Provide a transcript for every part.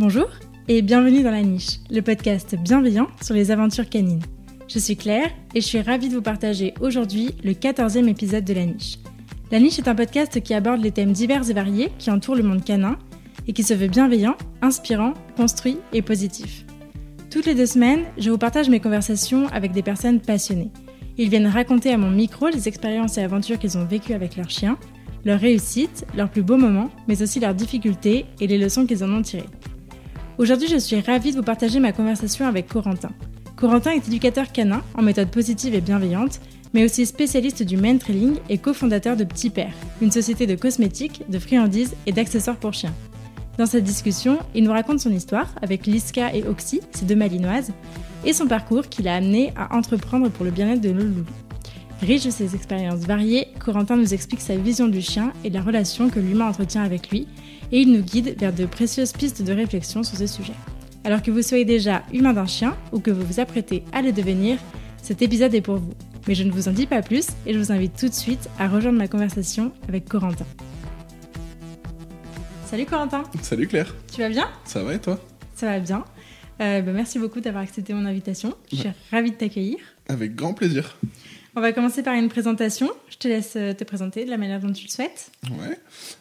Bonjour et bienvenue dans La Niche, le podcast bienveillant sur les aventures canines. Je suis Claire et je suis ravie de vous partager aujourd'hui le 14e épisode de La Niche. La Niche est un podcast qui aborde les thèmes divers et variés qui entourent le monde canin et qui se veut bienveillant, inspirant, construit et positif. Toutes les deux semaines, je vous partage mes conversations avec des personnes passionnées. Ils viennent raconter à mon micro les expériences et aventures qu'ils ont vécues avec leurs chiens, leurs réussites, leurs plus beaux moments, mais aussi leurs difficultés et les leçons qu'ils en ont tirées. Aujourd'hui, je suis ravie de vous partager ma conversation avec Corentin. Corentin est éducateur canin en méthode positive et bienveillante, mais aussi spécialiste du main trailing et cofondateur de Petit Père, une société de cosmétiques, de friandises et d'accessoires pour chiens. Dans cette discussion, il nous raconte son histoire avec Liska et Oxy, ses deux malinoises, et son parcours qui l'a amené à entreprendre pour le bien-être de nos loulous. Riche de ses expériences variées, Corentin nous explique sa vision du chien et la relation que l'humain entretient avec lui, et il nous guide vers de précieuses pistes de réflexion sur ce sujet. Alors que vous soyez déjà humain d'un chien ou que vous vous apprêtez à le devenir, cet épisode est pour vous. Mais je ne vous en dis pas plus et je vous invite tout de suite à rejoindre ma conversation avec Corentin. Salut Corentin Salut Claire Tu vas bien? Ça va et toi? Ça va bien. Euh, bah, merci beaucoup d'avoir accepté mon invitation. Je suis ravie de t'accueillir. Avec grand plaisir. On va commencer par une présentation. Je te laisse euh, te présenter de la manière dont tu le souhaites. Ouais.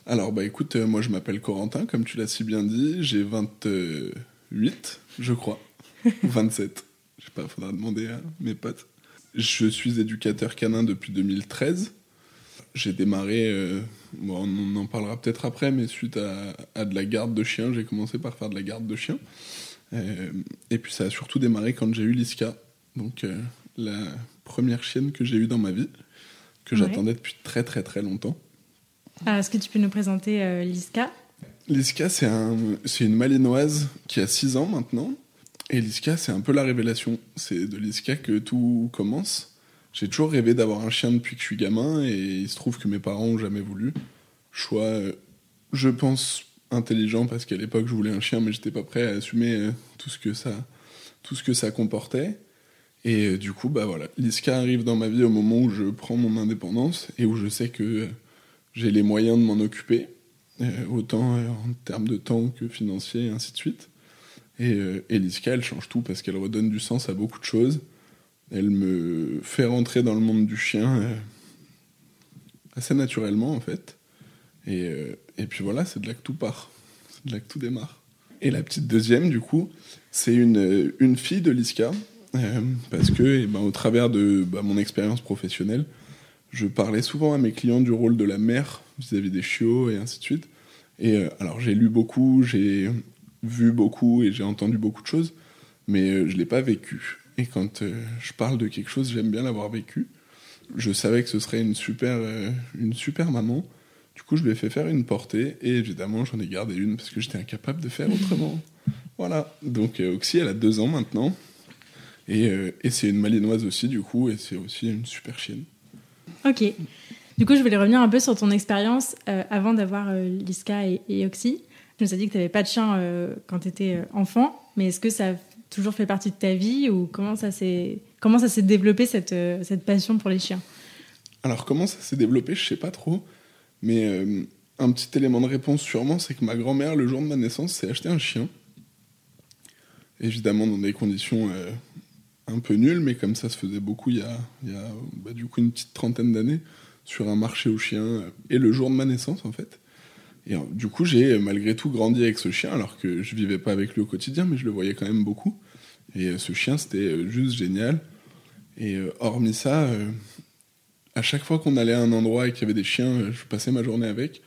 Alors, bah écoute, euh, moi je m'appelle Corentin, comme tu l'as si bien dit. J'ai 28, je crois. 27. Je sais pas, faudra demander à mes potes. Je suis éducateur canin depuis 2013. J'ai démarré, euh, bon, on en parlera peut-être après, mais suite à, à, de la garde de chiens, j'ai commencé par faire de la garde de chiens. Euh, et puis ça a surtout démarré quand j'ai eu Liska, donc la première chienne que j'ai eue dans ma vie, que ouais. j'attendais depuis très très très longtemps. Ah, Est-ce que tu peux nous présenter euh, Liska? Liska, c'est un, une malinoise qui a 6 ans maintenant. Et Liska, c'est un peu la révélation. C'est de Liska que tout commence. J'ai toujours rêvé d'avoir un chien depuis que je suis gamin et il se trouve que mes parents ont jamais voulu. Choix, euh, je pense, intelligent parce qu'à l'époque je voulais un chien mais j'étais pas prêt à assumer euh, tout ce que ça tout ce que ça comportait et euh, du coup bah voilà Liska arrive dans ma vie au moment où je prends mon indépendance et où je sais que euh, j'ai les moyens de m'en occuper euh, autant en termes de temps que financier et ainsi de suite et, et Liska elle change tout parce qu'elle redonne du sens à beaucoup de choses elle me fait rentrer dans le monde du chien assez naturellement en fait et, puis voilà, c'est de là que tout part. C'est de là que tout démarre. Et la petite deuxième, du coup, c'est une, une fille de Liska. Euh, parce que, eh ben, au travers de bah, mon expérience professionnelle, je parlais souvent à mes clients du rôle de la mère vis-à-vis -vis des chiots et ainsi de suite. Et euh, alors, j'ai lu beaucoup, j'ai vu beaucoup et j'ai entendu beaucoup de choses, mais euh, je ne l'ai pas vécu. Et quand je parle de quelque chose, j'aime bien l'avoir vécu. Je savais que ce serait une super, une super maman. Du coup, je lui ai fait faire une portée et évidemment, j'en ai gardé une parce que j'étais incapable de faire autrement. voilà. Donc, Oxy, elle a deux ans maintenant. Et, euh, et c'est une malinoise aussi, du coup, et c'est aussi une super chienne. Ok. Du coup, je voulais revenir un peu sur ton expérience euh, avant d'avoir euh, Liska et, et, Oxy. Tu nous as dit que tu n'avais pas de chien quand tu étais enfant, mais est-ce que ça a toujours fait partie de ta vie ou comment ça s'est comment ça s'est développé cette, cette passion pour les chiens? Alors, comment ça s'est développé, je sais pas trop. Mais un petit élément de réponse sûrement, c'est que ma grand-mère, le jour de ma naissance, s'est acheté un chien. Évidemment dans des conditions euh, un peu nulles, mais comme ça se faisait beaucoup il y a, il y a bah, du coup une petite trentaine d'années, sur un marché aux chiens, euh, et le jour de ma naissance en fait. Et euh, du coup, j'ai malgré tout grandi avec ce chien, alors que je vivais pas avec lui au quotidien, mais je le voyais quand même beaucoup. Et euh, ce chien, c'était juste génial. Et hormis ça, à chaque fois qu'on allait à un endroit et qu'il y avait des chiens, je passais ma journée avec.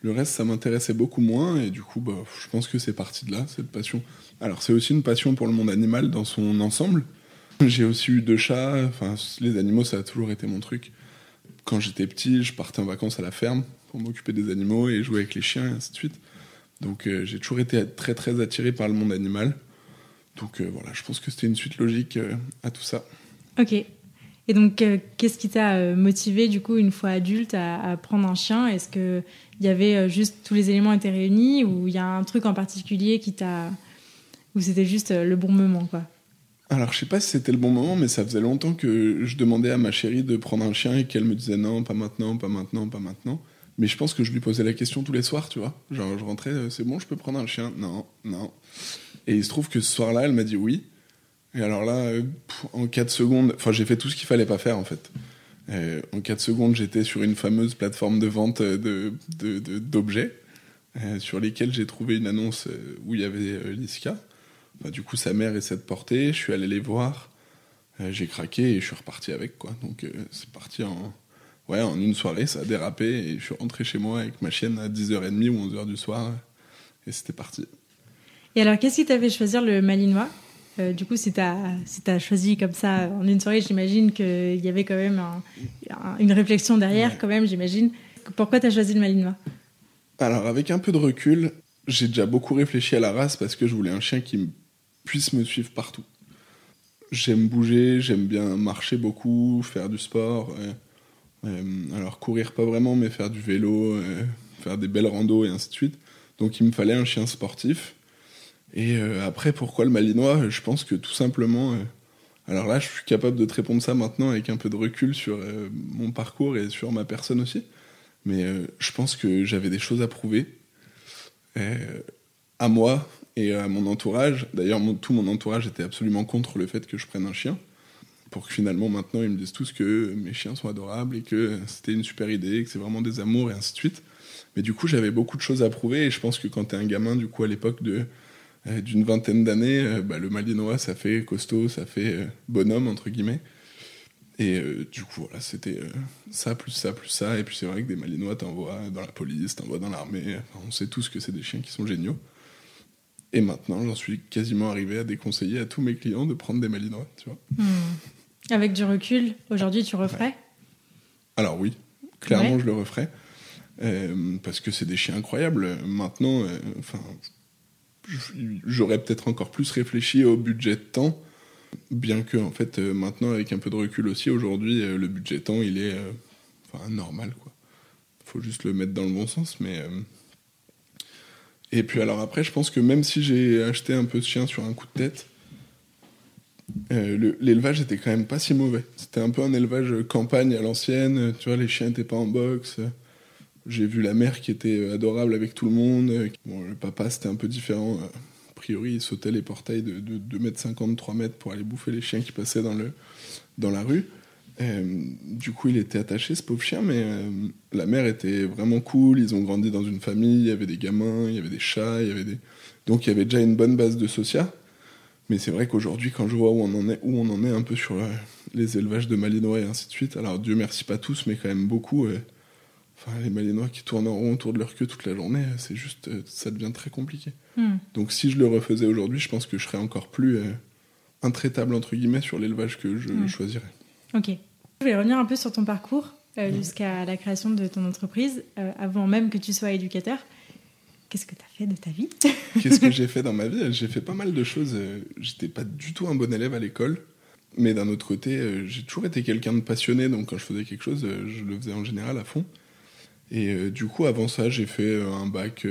Le reste, ça m'intéressait beaucoup moins, et du coup, bah, je pense que c'est parti de là, cette passion. Alors, c'est aussi une passion pour le monde animal dans son ensemble. J'ai aussi eu deux chats, enfin, les animaux, ça a toujours été mon truc. Quand j'étais petit, je partais en vacances à la ferme pour m'occuper des animaux et jouer avec les chiens, et ainsi de suite. Donc, euh, j'ai toujours été très, très attiré par le monde animal. Donc, euh, voilà, je pense que c'était une suite logique euh, à tout ça. Ok. Et donc, qu'est-ce qui t'a motivé, du coup, une fois adulte, à, à prendre un chien? Est-ce qu'il y avait juste tous les éléments étaient réunis ou il y a un truc en particulier qui t'a. ou c'était juste le bon moment, quoi? Alors, je sais pas si c'était le bon moment, mais ça faisait longtemps que je demandais à ma chérie de prendre un chien et qu'elle me disait non, pas maintenant, pas maintenant, pas maintenant. Mais je pense que je lui posais la question tous les soirs, tu vois. Genre, je rentrais, euh, c'est bon, je peux prendre un chien Non, non. Et il se trouve que ce soir-là, elle m'a dit oui. Et alors là, euh, en 4 secondes, enfin, j'ai fait tout ce qu'il fallait pas faire, en fait. Euh, en 4 secondes, j'étais sur une fameuse plateforme de vente de, d'objets, sur lesquels j'ai trouvé une annonce où il y avait Liska. Du coup, sa mère essaie de porter, je suis allé les voir, j'ai craqué et je suis reparti avec, quoi. Donc, c'est parti en ouais, en une soirée, ça a dérapé et je suis rentré chez moi avec ma chienne à 10h30 ou 11h du soir et c'était parti. Et alors, qu'est-ce qui t'a fait choisir le malinois? Euh, Du coup, si t'as si as choisi comme ça en une soirée, j'imagine qu'il y avait quand même une réflexion derrière, quand même, j'imagine. Pourquoi t'as choisi le malinois? Alors, avec un peu de recul, j'ai déjà beaucoup réfléchi à la race parce que je voulais un chien qui puisse me suivre partout. J'aime bouger, j'aime bien marcher beaucoup, faire du sport. Euh, alors courir pas vraiment, mais faire du vélo, euh, faire des belles randos et ainsi de suite. Donc il me fallait un chien sportif. Et euh, après, pourquoi le malinois? Je pense que tout simplement... alors là, je suis capable de te répondre ça maintenant avec un peu de recul sur mon parcours et sur ma personne aussi. Mais je pense que j'avais des choses à prouver à moi et à mon entourage. D'ailleurs, tout mon entourage était absolument contre le fait que je prenne un chien pour que finalement maintenant ils me disent tous que mes chiens sont adorables et que c'était une super idée, que c'est vraiment des amours et ainsi de suite. Mais du coup, j'avais beaucoup de choses à prouver et je pense que quand t'es un gamin, du coup, à l'époque de euh, d'une vingtaine d'années, euh, bah, le malinois, ça fait costaud, ça fait euh, bonhomme, entre guillemets. Et du coup, voilà, c'était ça, plus ça, plus ça. Et puis c'est vrai que des malinois, t'envoies dans la police, t'envoies dans l'armée. on sait tous que c'est des chiens qui sont géniaux. Et maintenant, j'en suis quasiment arrivé à déconseiller à tous mes clients de prendre des malinois, tu vois. Hmm. Avec du recul, aujourd'hui, tu referais? Alors oui, clairement, je le referais. Euh, parce que c'est des chiens incroyables. Maintenant, euh, enfin, j'aurais peut-être encore plus réfléchi au budget de temps, bien que, en fait, euh, maintenant, avec un peu de recul aussi, aujourd'hui, le budget de temps, il est normal, quoi. Faut juste le mettre dans le bon sens, mais. Et puis alors après, je pense que même si j'ai acheté un peu de chien sur un coup de tête, euh, l'élevage était quand même pas si mauvais. C'était un peu un élevage campagne à l'ancienne. Tu vois, les chiens étaient pas en boxe. J'ai vu la mère qui était adorable avec tout le monde. Bon, le papa, c'était un peu différent. A priori, il sautait les portails de, 2 mètres 50, 3 mètres pour aller bouffer les chiens qui passaient dans, le, dans la rue. Euh, du coup, il était attaché, ce pauvre chien, mais euh, la mère était vraiment cool. Ils ont grandi dans une famille, il y avait des gamins, il y avait des chats, il y avait des... Donc il y avait déjà une bonne base de social. Mais c'est vrai qu'aujourd'hui, quand je vois où on en est, où on en est un peu sur euh, les élevages de malinois et ainsi de suite, alors Dieu merci pas tous, mais quand même beaucoup. Enfin, les malinois qui tournent en rond autour de leur queue toute la journée, c'est juste, ça devient très compliqué. Hmm. Donc si je le refaisais aujourd'hui, je pense que je serais encore plus intraitable entre guillemets sur l'élevage que je hmm. choisirais. Ok. Je vais revenir un peu sur ton parcours jusqu'à la création de ton entreprise, avant même que tu sois éducateur. Qu'est-ce que tu as fait de ta vie Qu'est-ce que j'ai fait dans ma vie? J'ai fait pas mal de choses. Euh, j'étais pas du tout un bon élève à l'école. Mais d'un autre côté, euh, j'ai toujours été quelqu'un de passionné. Donc quand je faisais quelque chose, euh, je le faisais en général à fond. Et du coup, avant ça, j'ai fait un bac,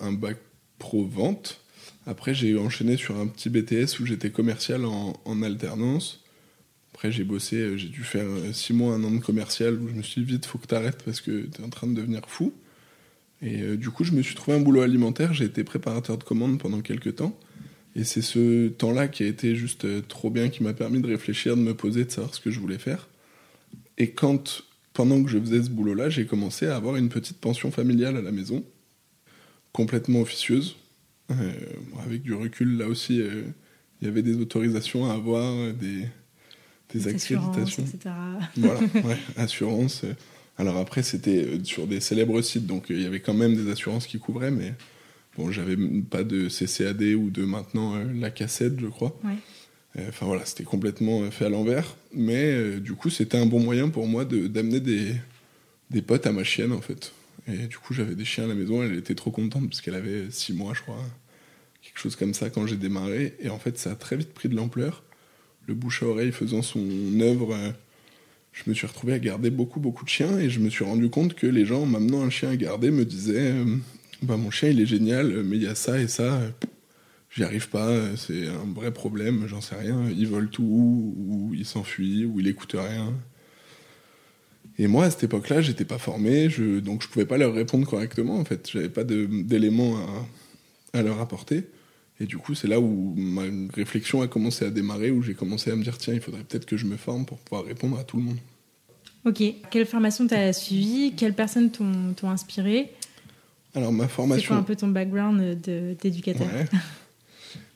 un bac pro vente. Après, j'ai enchaîné sur un petit BTS où j'étais commercial en, en alternance. Après, j'ai bossé, j'ai dû faire six mois, un an de commercial où je me suis dit vite, faut que tu arrêtes parce que tu es en train de devenir fou. Et euh, du coup, je me suis trouvé un boulot alimentaire. J'ai été préparateur de commandes pendant quelques temps. Et c'est ce temps-là qui a été juste euh, trop bien, qui m'a permis de réfléchir, de me poser, de savoir ce que je voulais faire. Et quand, pendant que je faisais ce boulot-là, j'ai commencé à avoir une petite pension familiale à la maison, complètement officieuse. Euh, avec du recul, là aussi, il y avait des autorisations à avoir, des, des accréditations. Etc. Voilà, ouais, assurance. Alors après, c'était euh, sur des célèbres sites, donc euh, il y avait quand même des assurances qui couvraient, mais bon, j'avais pas de CCAD ou de maintenant euh, la cassette, je crois. Enfin voilà, c'était complètement fait à l'envers, mais du coup, c'était un bon moyen pour moi d'amener des, des potes à ma chienne, en fait. Et du coup, j'avais des chiens à la maison, elle était trop contente parce qu'elle avait six mois, je crois, quelque chose comme ça quand j'ai démarré. Et en fait, ça a très vite pris de l'ampleur. Le bouche à oreille faisant son œuvre je me suis retrouvé à garder beaucoup, beaucoup de chiens et je me suis rendu compte que les gens, m'amenant un chien à garder, me disaient euh, bah, Mon chien, il est génial, mais il y a ça et ça, j'y arrive pas, c'est un vrai problème, j'en sais rien. Il vole tout, ou il s'enfuit, ou il écoute rien. Et moi, à cette époque-là, j'étais pas formé, donc je pouvais pas leur répondre correctement. En fait, j'avais pas d'éléments à, leur apporter. Et du coup, c'est là où ma réflexion a commencé à démarrer, où j'ai commencé à me dire tiens, il faudrait peut-être que je me forme pour pouvoir répondre à tout le monde. Ok. Quelle formation tu as suivi Quelles personnes t'ont inspiré? Alors, ma formation. C'est quoi un peu ton background d'éducateur?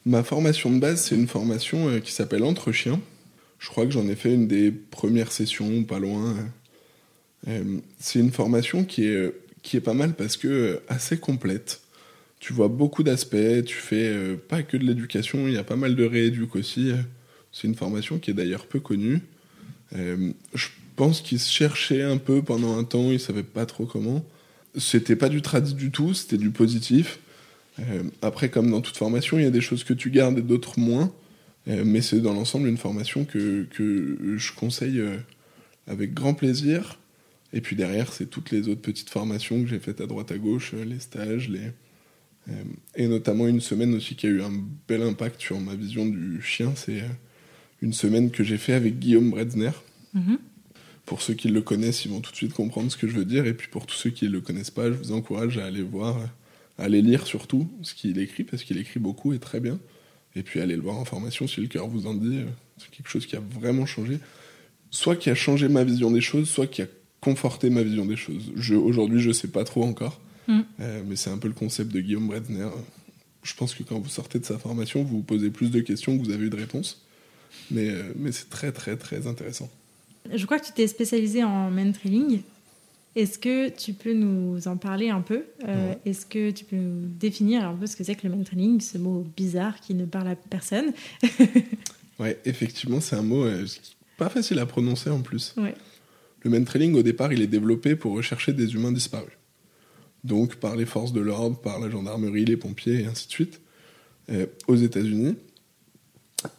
Ma formation de base, c'est une formation euh, qui s'appelle Entre Chiens. Je crois que j'en ai fait une des premières sessions, pas loin. Euh, c'est une formation qui est, qui est pas mal parce que euh, assez complète. Tu vois beaucoup d'aspects, tu fais pas que de l'éducation, il y a pas mal de rééduc aussi. C'est une formation qui est d'ailleurs peu connue. je pense qu'ils se cherchaient un peu pendant un temps, ils savaient pas trop comment. C'était pas du tradit du tout, c'était du positif. Euh, après, comme dans toute formation, il y a des choses que tu gardes et d'autres moins. Euh, mais c'est dans l'ensemble une formation que, que je conseille euh, avec grand plaisir. Et puis derrière, c'est toutes les autres petites formations que j'ai faites à droite à gauche, les stages, les... et notamment une semaine aussi qui a eu un bel impact sur ma vision du chien. C'est une semaine que j'ai fait avec Guillaume Bretzner. Mm-hmm. Pour ceux qui le connaissent, ils vont tout de suite comprendre ce que je veux dire. Et puis pour tous ceux qui ne le connaissent pas, je vous encourage à aller voir Allez lire surtout ce qu'il écrit, parce qu'il écrit beaucoup et très bien. Et puis allez le voir en formation si le cœur vous en dit. Euh, c'est quelque chose qui a vraiment changé. Soit qui a changé ma vision des choses, soit qui a conforté ma vision des choses. Aujourd'hui, je ne sais pas trop encore. Mm. Euh, mais c'est un peu le concept de Guillaume Bredner. Je pense que quand vous sortez de sa formation, vous vous posez plus de questions que vous avez eu de réponses. Mais, euh, mais c'est très, très, très intéressant. Je crois que tu t'es spécialisé en trailing. Est-ce que tu peux nous en parler un peu euh, Est-ce que tu peux nous définir un peu ce que c'est que le mentoring, ce mot bizarre qui ne parle à personne Ouais, effectivement, c'est un mot pas facile à prononcer en plus. Le mentoring, au départ, il est développé pour rechercher des humains disparus. Donc par les forces de l'ordre, par la gendarmerie, les pompiers et ainsi de suite, euh, aux États-Unis.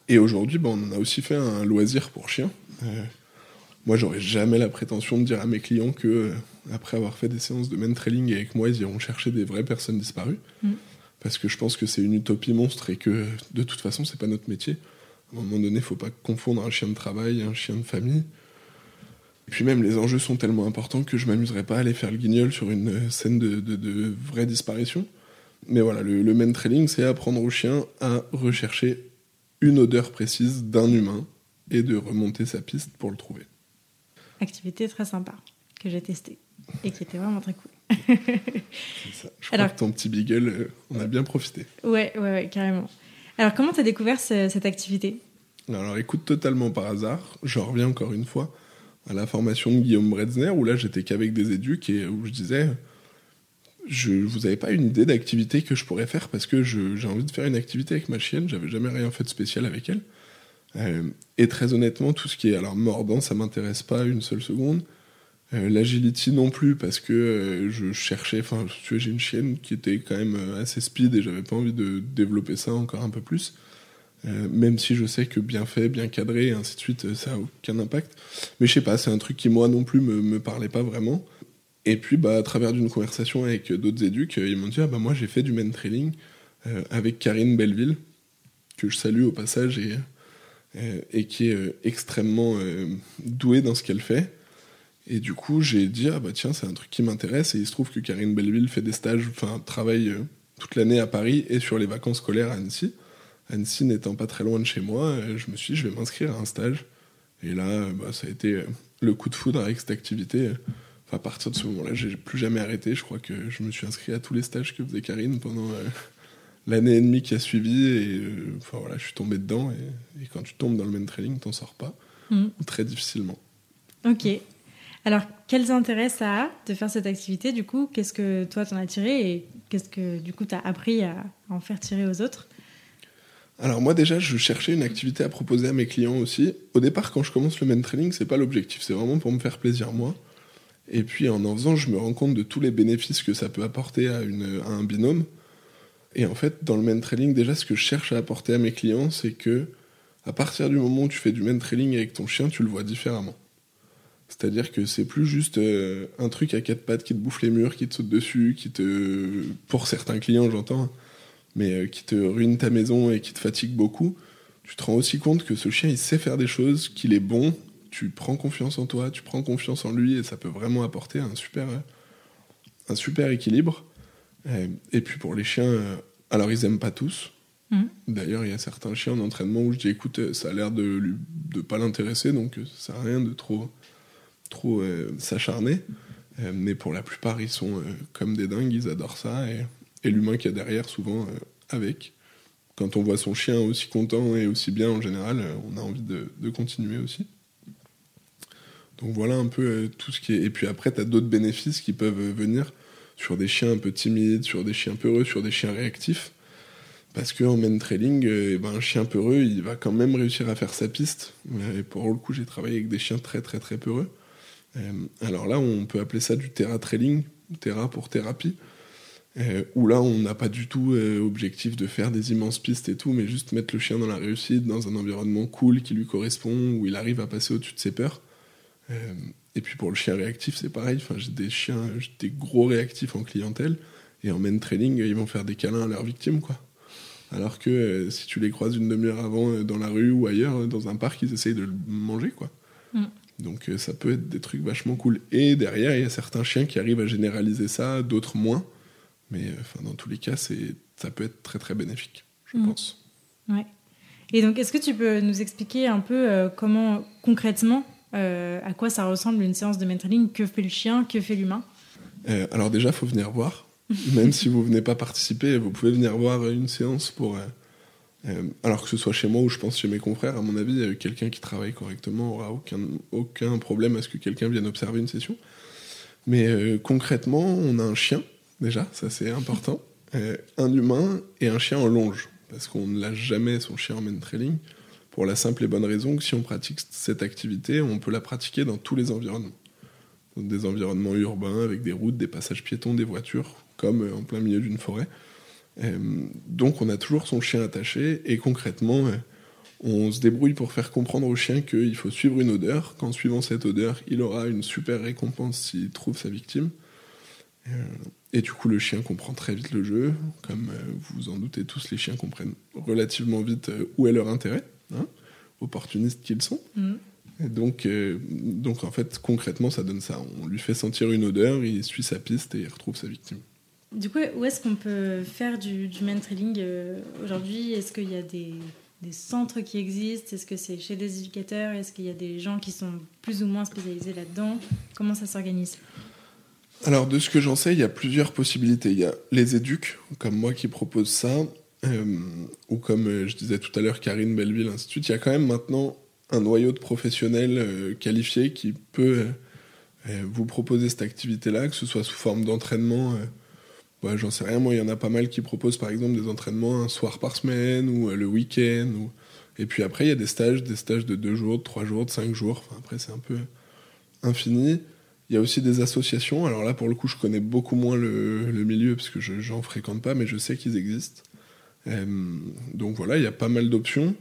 Et aujourd'hui, ben, on a aussi fait un loisir pour chiens. Moi, j'aurais jamais la prétention de dire à mes clients que, euh, après avoir fait des séances de trailing avec moi, ils iront chercher des vraies personnes disparues. Mm. Parce que je pense que c'est une utopie monstre et que, de toute façon, c'est pas notre métier. À un moment donné, il faut pas confondre un chien de travail et un chien de famille. Et puis même, les enjeux sont tellement importants que je m'amuserais pas à aller faire le guignol sur une euh, scène de, de, vraie disparition. Mais voilà, le, le trailing, c'est apprendre au chien à rechercher une odeur précise d'un humain et de remonter sa piste pour le trouver activité très sympa que j'ai testée et qui était vraiment très cool. ça. Je crois que ton petit beagle, euh, on a bien profité. Ouais, ouais, ouais carrément. Alors, comment tu as découvert cette activité? Alors, écoute, totalement par hasard. Je reviens encore une fois à la formation de Guillaume Bretzner, où là, j'étais qu'avec des éduques et où je disais je, vous n'avez pas une idée d'activité que je pourrais faire parce que j'ai envie de faire une activité avec ma chienne. J'avais jamais rien fait de spécial avec elle. Euh, et très honnêtement, tout ce qui est alors mordant, ça m'intéresse pas une seule seconde. Euh, l'agility non plus parce que euh, je cherchais, enfin, j'ai une chienne qui était quand même assez speed et j'avais pas envie de développer ça encore un peu plus. Même si je sais que bien fait, bien cadré et ainsi de suite, ça a aucun impact. Mais je sais pas, c'est un truc qui moi non plus me, me parlait pas vraiment. Et puis, bah, à travers d'une conversation avec d'autres éducs, ils m'ont dit Ah, bah, moi, j'ai fait du main trailing avec Karine Belleville, que je salue au passage et euh, et qui est euh, extrêmement euh, douée dans ce qu'elle fait. Et du coup, j'ai dit, ah bah tiens, c'est un truc qui m'intéresse. Et il se trouve que Karine Belleville fait des stages, enfin, travaille toute l'année à Paris et sur les vacances scolaires à Annecy. Annecy n'étant pas très loin de chez moi, je me suis dit, je vais m'inscrire à un stage. Et là, bah, ça a été le coup de foudre avec cette activité. Enfin, à partir de ce moment-là, j'ai plus jamais arrêté. Je crois que je me suis inscrit à tous les stages que faisait Karine pendant l'année et demie qui a suivi, et euh, enfin, voilà, je suis tombé dedans. Et, quand tu tombes dans le main training, t'en sors pas, mm. très difficilement. Ok. Alors, quels intérêts ça a de faire cette activité Du coup, qu'est-ce que toi t'en as tiré? Et qu'est-ce que du coup t'as appris à, en faire tirer aux autres? Alors moi déjà, je cherchais une activité à proposer à mes clients aussi. Au départ, quand je commence le main training, c'est pas l'objectif, c'est vraiment pour me faire plaisir moi. Et puis en en faisant, je me rends compte de tous les bénéfices que ça peut apporter à, un binôme. Et en fait, dans le main trailing, déjà, ce que je cherche à apporter à mes clients, c'est que à partir du moment où tu fais du main trailing avec ton chien, tu le vois différemment. C'est-à-dire que c'est plus juste euh, un truc à quatre pattes qui te bouffe les murs, qui te saute dessus, qui te, pour certains clients, j'entends, mais euh, qui te ruine ta maison et qui te fatigue beaucoup. Tu te rends aussi compte que ce chien, il sait faire des choses, qu'il est bon. tu prends confiance en toi, tu prends confiance en lui, et ça peut vraiment apporter un super, un super équilibre. Et, puis pour les chiens, alors ils aiment pas tous. Mmh. D'ailleurs, il y a certains chiens en entraînement où je dis écoute, ça a l'air de ne pas l'intéresser, donc ça sert à rien de trop, trop s'acharner. mais pour la plupart, ils sont comme des dingues, ils adorent ça. Et, et l'humain qui a derrière, souvent avec quand on voit son chien aussi content et aussi bien en général, euh, on a envie de, continuer aussi. Donc voilà un peu euh, tout ce qui est. Et puis après, tu as d'autres bénéfices qui peuvent euh, venir sur des chiens un peu timides, sur des chiens peureux, sur des chiens réactifs. Parce qu'en main trailing, eh ben, un chien peureux, il va quand même réussir à faire sa piste. Et pour le coup, j'ai travaillé avec des chiens très très très peureux. Alors là, on peut appeler ça du terra trailing, terra pour thérapie. Euh, où là, on n'a pas du tout euh, objectif de faire des immenses pistes et tout, mais juste mettre le chien dans la réussite, dans un environnement cool qui lui correspond, où il arrive à passer au-dessus de ses peurs. Euh, et puis pour le chien réactif, c'est pareil. Enfin, j'ai des chiens, des gros réactifs en clientèle, et en main training, ils vont faire des câlins à leurs victimes, quoi. Alors que si tu les croises une demi-heure avant dans la rue ou ailleurs, dans un parc, ils essayent de le manger, quoi. Mm. Donc ça peut être des trucs vachement cool. Et derrière, il y a certains chiens qui arrivent à généraliser ça, d'autres moins. Mais euh, enfin, dans tous les cas, ça peut être très très bénéfique, je mm. pense. Ouais. Et donc, est-ce que tu peux nous expliquer un peu euh, comment, concrètement, euh, à quoi ça ressemble une séance de mentoring? Que fait le chien? Que fait l'humain? Alors déjà, il faut venir voir. Même si vous venez pas participer, vous pouvez venir voir une séance pour... alors que ce soit chez moi ou je pense chez mes confrères, à mon avis, quelqu'un qui travaille correctement aura aucun, aucun problème à ce que quelqu'un vienne observer une session. Mais concrètement, on a un chien déjà, ça c'est important. Euh, un humain et un chien en longe, parce qu'on ne lâche jamais son chien en main trailing, pour la simple et bonne raison que si on pratique cette activité, on peut la pratiquer dans tous les environnements. des environnements urbains, avec des routes, des passages piétons, des voitures, comme euh, en plein milieu d'une forêt. Euh, donc on a toujours son chien attaché, et concrètement, on se débrouille pour faire comprendre au chien qu'il faut suivre une odeur, qu'en suivant cette odeur, il aura une super récompense s'il trouve sa victime. Et du coup, le chien comprend très vite le jeu. Comme euh, vous vous en doutez tous, les chiens comprennent relativement vite euh, où est leur intérêt, hein, opportunistes qu'ils sont. Mm. Et donc, euh, donc, en fait, concrètement, ça donne ça. On lui fait sentir une odeur, il suit sa piste et il retrouve sa victime. Du coup, où est-ce qu'on peut faire du, du man trailing aujourd'hui? Est-ce qu'il y a des, des, centres qui existent? Est-ce que c'est chez des éducateurs? Est-ce qu'il y a des gens qui sont plus ou moins spécialisés là-dedans? Comment ça s'organise? Alors, de ce que j'en sais, il y a plusieurs possibilités. Il y a les éducs, comme moi, qui proposent ça, euh, ou comme euh, je disais tout à l'heure, Karine Belleville, suite. Il y a quand même maintenant un noyau de professionnels euh, qualifiés qui peut vous proposer cette activité-là, que ce soit sous forme d'entraînement. Ouais, j'en sais rien, moi, il y en a pas mal qui proposent, par exemple, des entraînements un soir par semaine ou le week-end. Et puis après, il y a des stages, des stages de deux jours, de trois jours, de cinq jours. Après, c'est un peu infini. Il y a aussi des associations. Alors là, pour le coup, je connais beaucoup moins le, milieu parce que je n'en fréquente pas, mais je sais qu'ils existent. Euh, donc voilà, il y a pas mal d'options.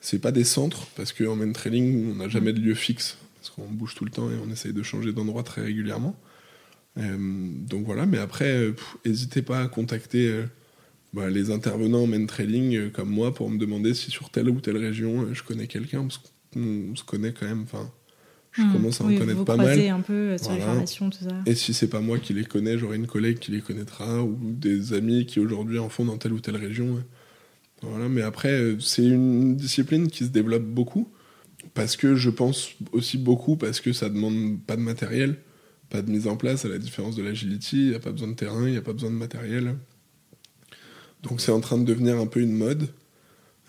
C'est pas des centres parce qu'en main trailing, on n'a jamais de lieu fixe parce qu'on bouge tout le temps et on essaye de changer d'endroit très régulièrement. Euh, donc voilà, mais après, n'hésitez pas à contacter euh, bah, les intervenants en main trailing comme moi pour me demander si sur telle ou telle région je connais quelqu'un parce qu'on se connaît quand même. Je hmm. commence à en connaître pas mal. un peu euh, sur les formations, tout ça. Et si c'est pas moi qui les connais, j'aurai une collègue qui les connaîtra ou des amis qui aujourd'hui en font dans telle ou telle région. Voilà, mais après, euh, c'est une discipline qui se développe beaucoup parce que je pense aussi beaucoup parce que ça demande pas de matériel, pas de mise en place à la différence de l'agility, il n'y a pas besoin de terrain, il n'y a pas besoin de matériel. Donc c'est en train de devenir un peu une mode.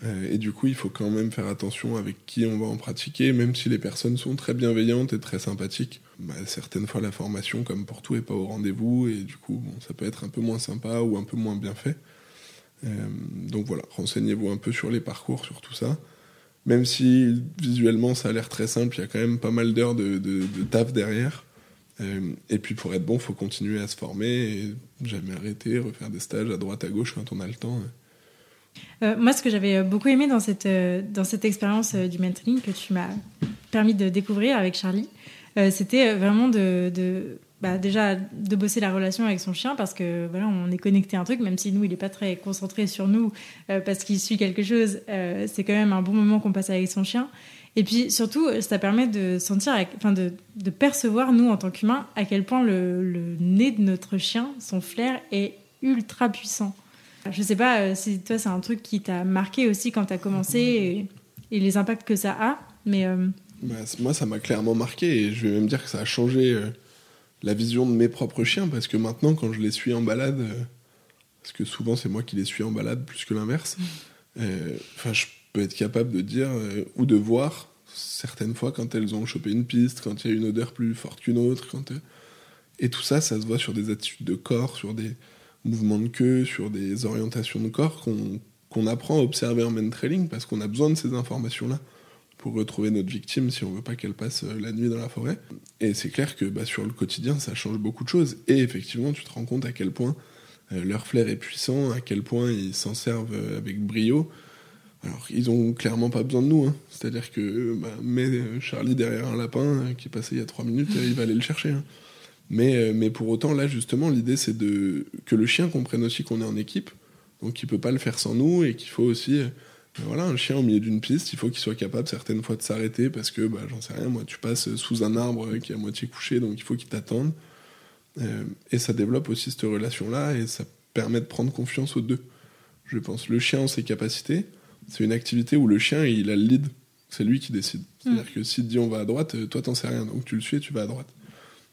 Euh, et du coup, il faut quand même faire attention avec qui on va en pratiquer, même si les personnes sont très bienveillantes et très sympathiques. Bah, certaines fois, la formation, comme pour tout, n'est pas au rendez-vous, et du coup, ça peut être un peu moins sympa ou un peu moins bien fait. Euh, donc voilà, renseignez-vous un peu sur les parcours, sur tout ça. Même si visuellement ça a l'air très simple, il y a quand même pas mal d'heures de, taf derrière. Euh, et puis pour être bon, il faut continuer à se former et jamais arrêter, refaire des stages à droite, à gauche quand on a le temps. Euh, moi, ce que j'avais beaucoup aimé dans cette, euh, dans cette expérience euh, du mentoring que tu m'as permis de découvrir avec Charlie, c'était vraiment de, bah, déjà de bosser la relation avec son chien parce que voilà, on est connecté à un truc, même si nous, il n'est pas très concentré sur nous parce qu'il suit quelque chose, c'est quand même un bon moment qu'on passe avec son chien. Et puis surtout, ça permet de sentir, enfin de, de, percevoir, nous en tant qu'humains, à quel point le, nez de notre chien, son flair, est ultra puissant. Je sais pas euh, si toi, c'est un truc qui t'a marqué aussi quand tu as commencé et, les impacts que ça a, mais. Euh, bah, moi, ça m'a clairement marqué et je vais même dire que ça a changé euh, la vision de mes propres chiens parce que maintenant, quand je les suis en balade, parce que souvent c'est moi qui les suis en balade plus que l'inverse, enfin, je peux être capable de dire ou de voir certaines fois quand elles ont chopé une piste, quand il y a une odeur plus forte qu'une autre, quand et tout ça, ça se voit sur des attitudes de corps, sur des mouvements de queue, sur des orientations de corps qu'on apprend à observer en main trailing parce qu'on a besoin de ces informations-là pour retrouver notre victime si on veut pas qu'elle passe euh, la nuit dans la forêt. Et c'est clair que bah, sur le quotidien, ça change beaucoup de choses. Et effectivement, tu te rends compte à quel point euh, leur flair est puissant, à quel point ils s'en servent euh, avec brio. Alors, ils ont clairement pas besoin de nous. Hein. C'est-à-dire que bah, Charlie derrière un lapin qui est passé il y a trois minutes, il va aller le chercher. Hein. Mais, euh, mais pour autant, là, justement, l'idée, c'est de que le chien comprenne aussi qu'on est en équipe, donc qu'il peut pas le faire sans nous, et qu'il faut aussi... Euh, voilà, un chien au milieu d'une piste, il faut qu'il soit capable certaines fois de s'arrêter, parce que, bah, j'en sais rien, moi, tu passes sous un arbre qui est à moitié couché, donc il faut qu'il t'attende. Euh, et ça développe aussi cette relation-là, et ça permet de prendre confiance aux deux. Je pense, le chien en ses capacités, c'est une activité où le chien, il a le lead. C'est lui qui décide. C'est-à-dire mm. que s'il dit on va à droite, toi t'en sais rien, donc tu le suis et tu vas à droite.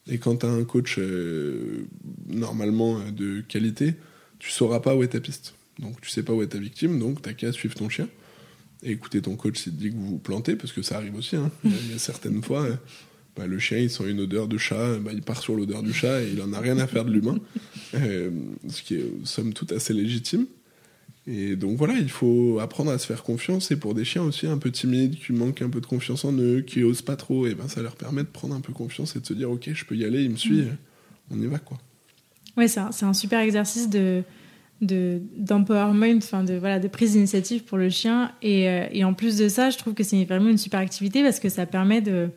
Et quand tu as un coach euh, normalement euh, de qualité, tu sauras pas où est ta piste. Donc tu sais pas où est ta victime, donc t'as qu'à suivre ton chien et écouter ton coach s'il te dit que vous vous plantez, parce que ça arrive aussi. Hein. Il, y a, certaines fois, euh, bah, le chien il sent une odeur de chat, bah, il part sur l'odeur du chat et il en a rien à faire de l'humain, ce qui est somme toute assez légitime. Et donc voilà, il faut apprendre à se faire confiance. Et pour des chiens aussi un peu timides, qui manquent un peu de confiance en eux, qui osent pas trop, et ben ça leur permet de prendre un peu confiance et de se dire ok, je peux y aller, il me suit, mm. on y va quoi. Ouais, c'est un, un, super exercice de d'empowerment, enfin de voilà, de prise d'initiative pour le chien. Et, euh, et, en plus de ça, je trouve que c'est vraiment une super activité parce que ça permet de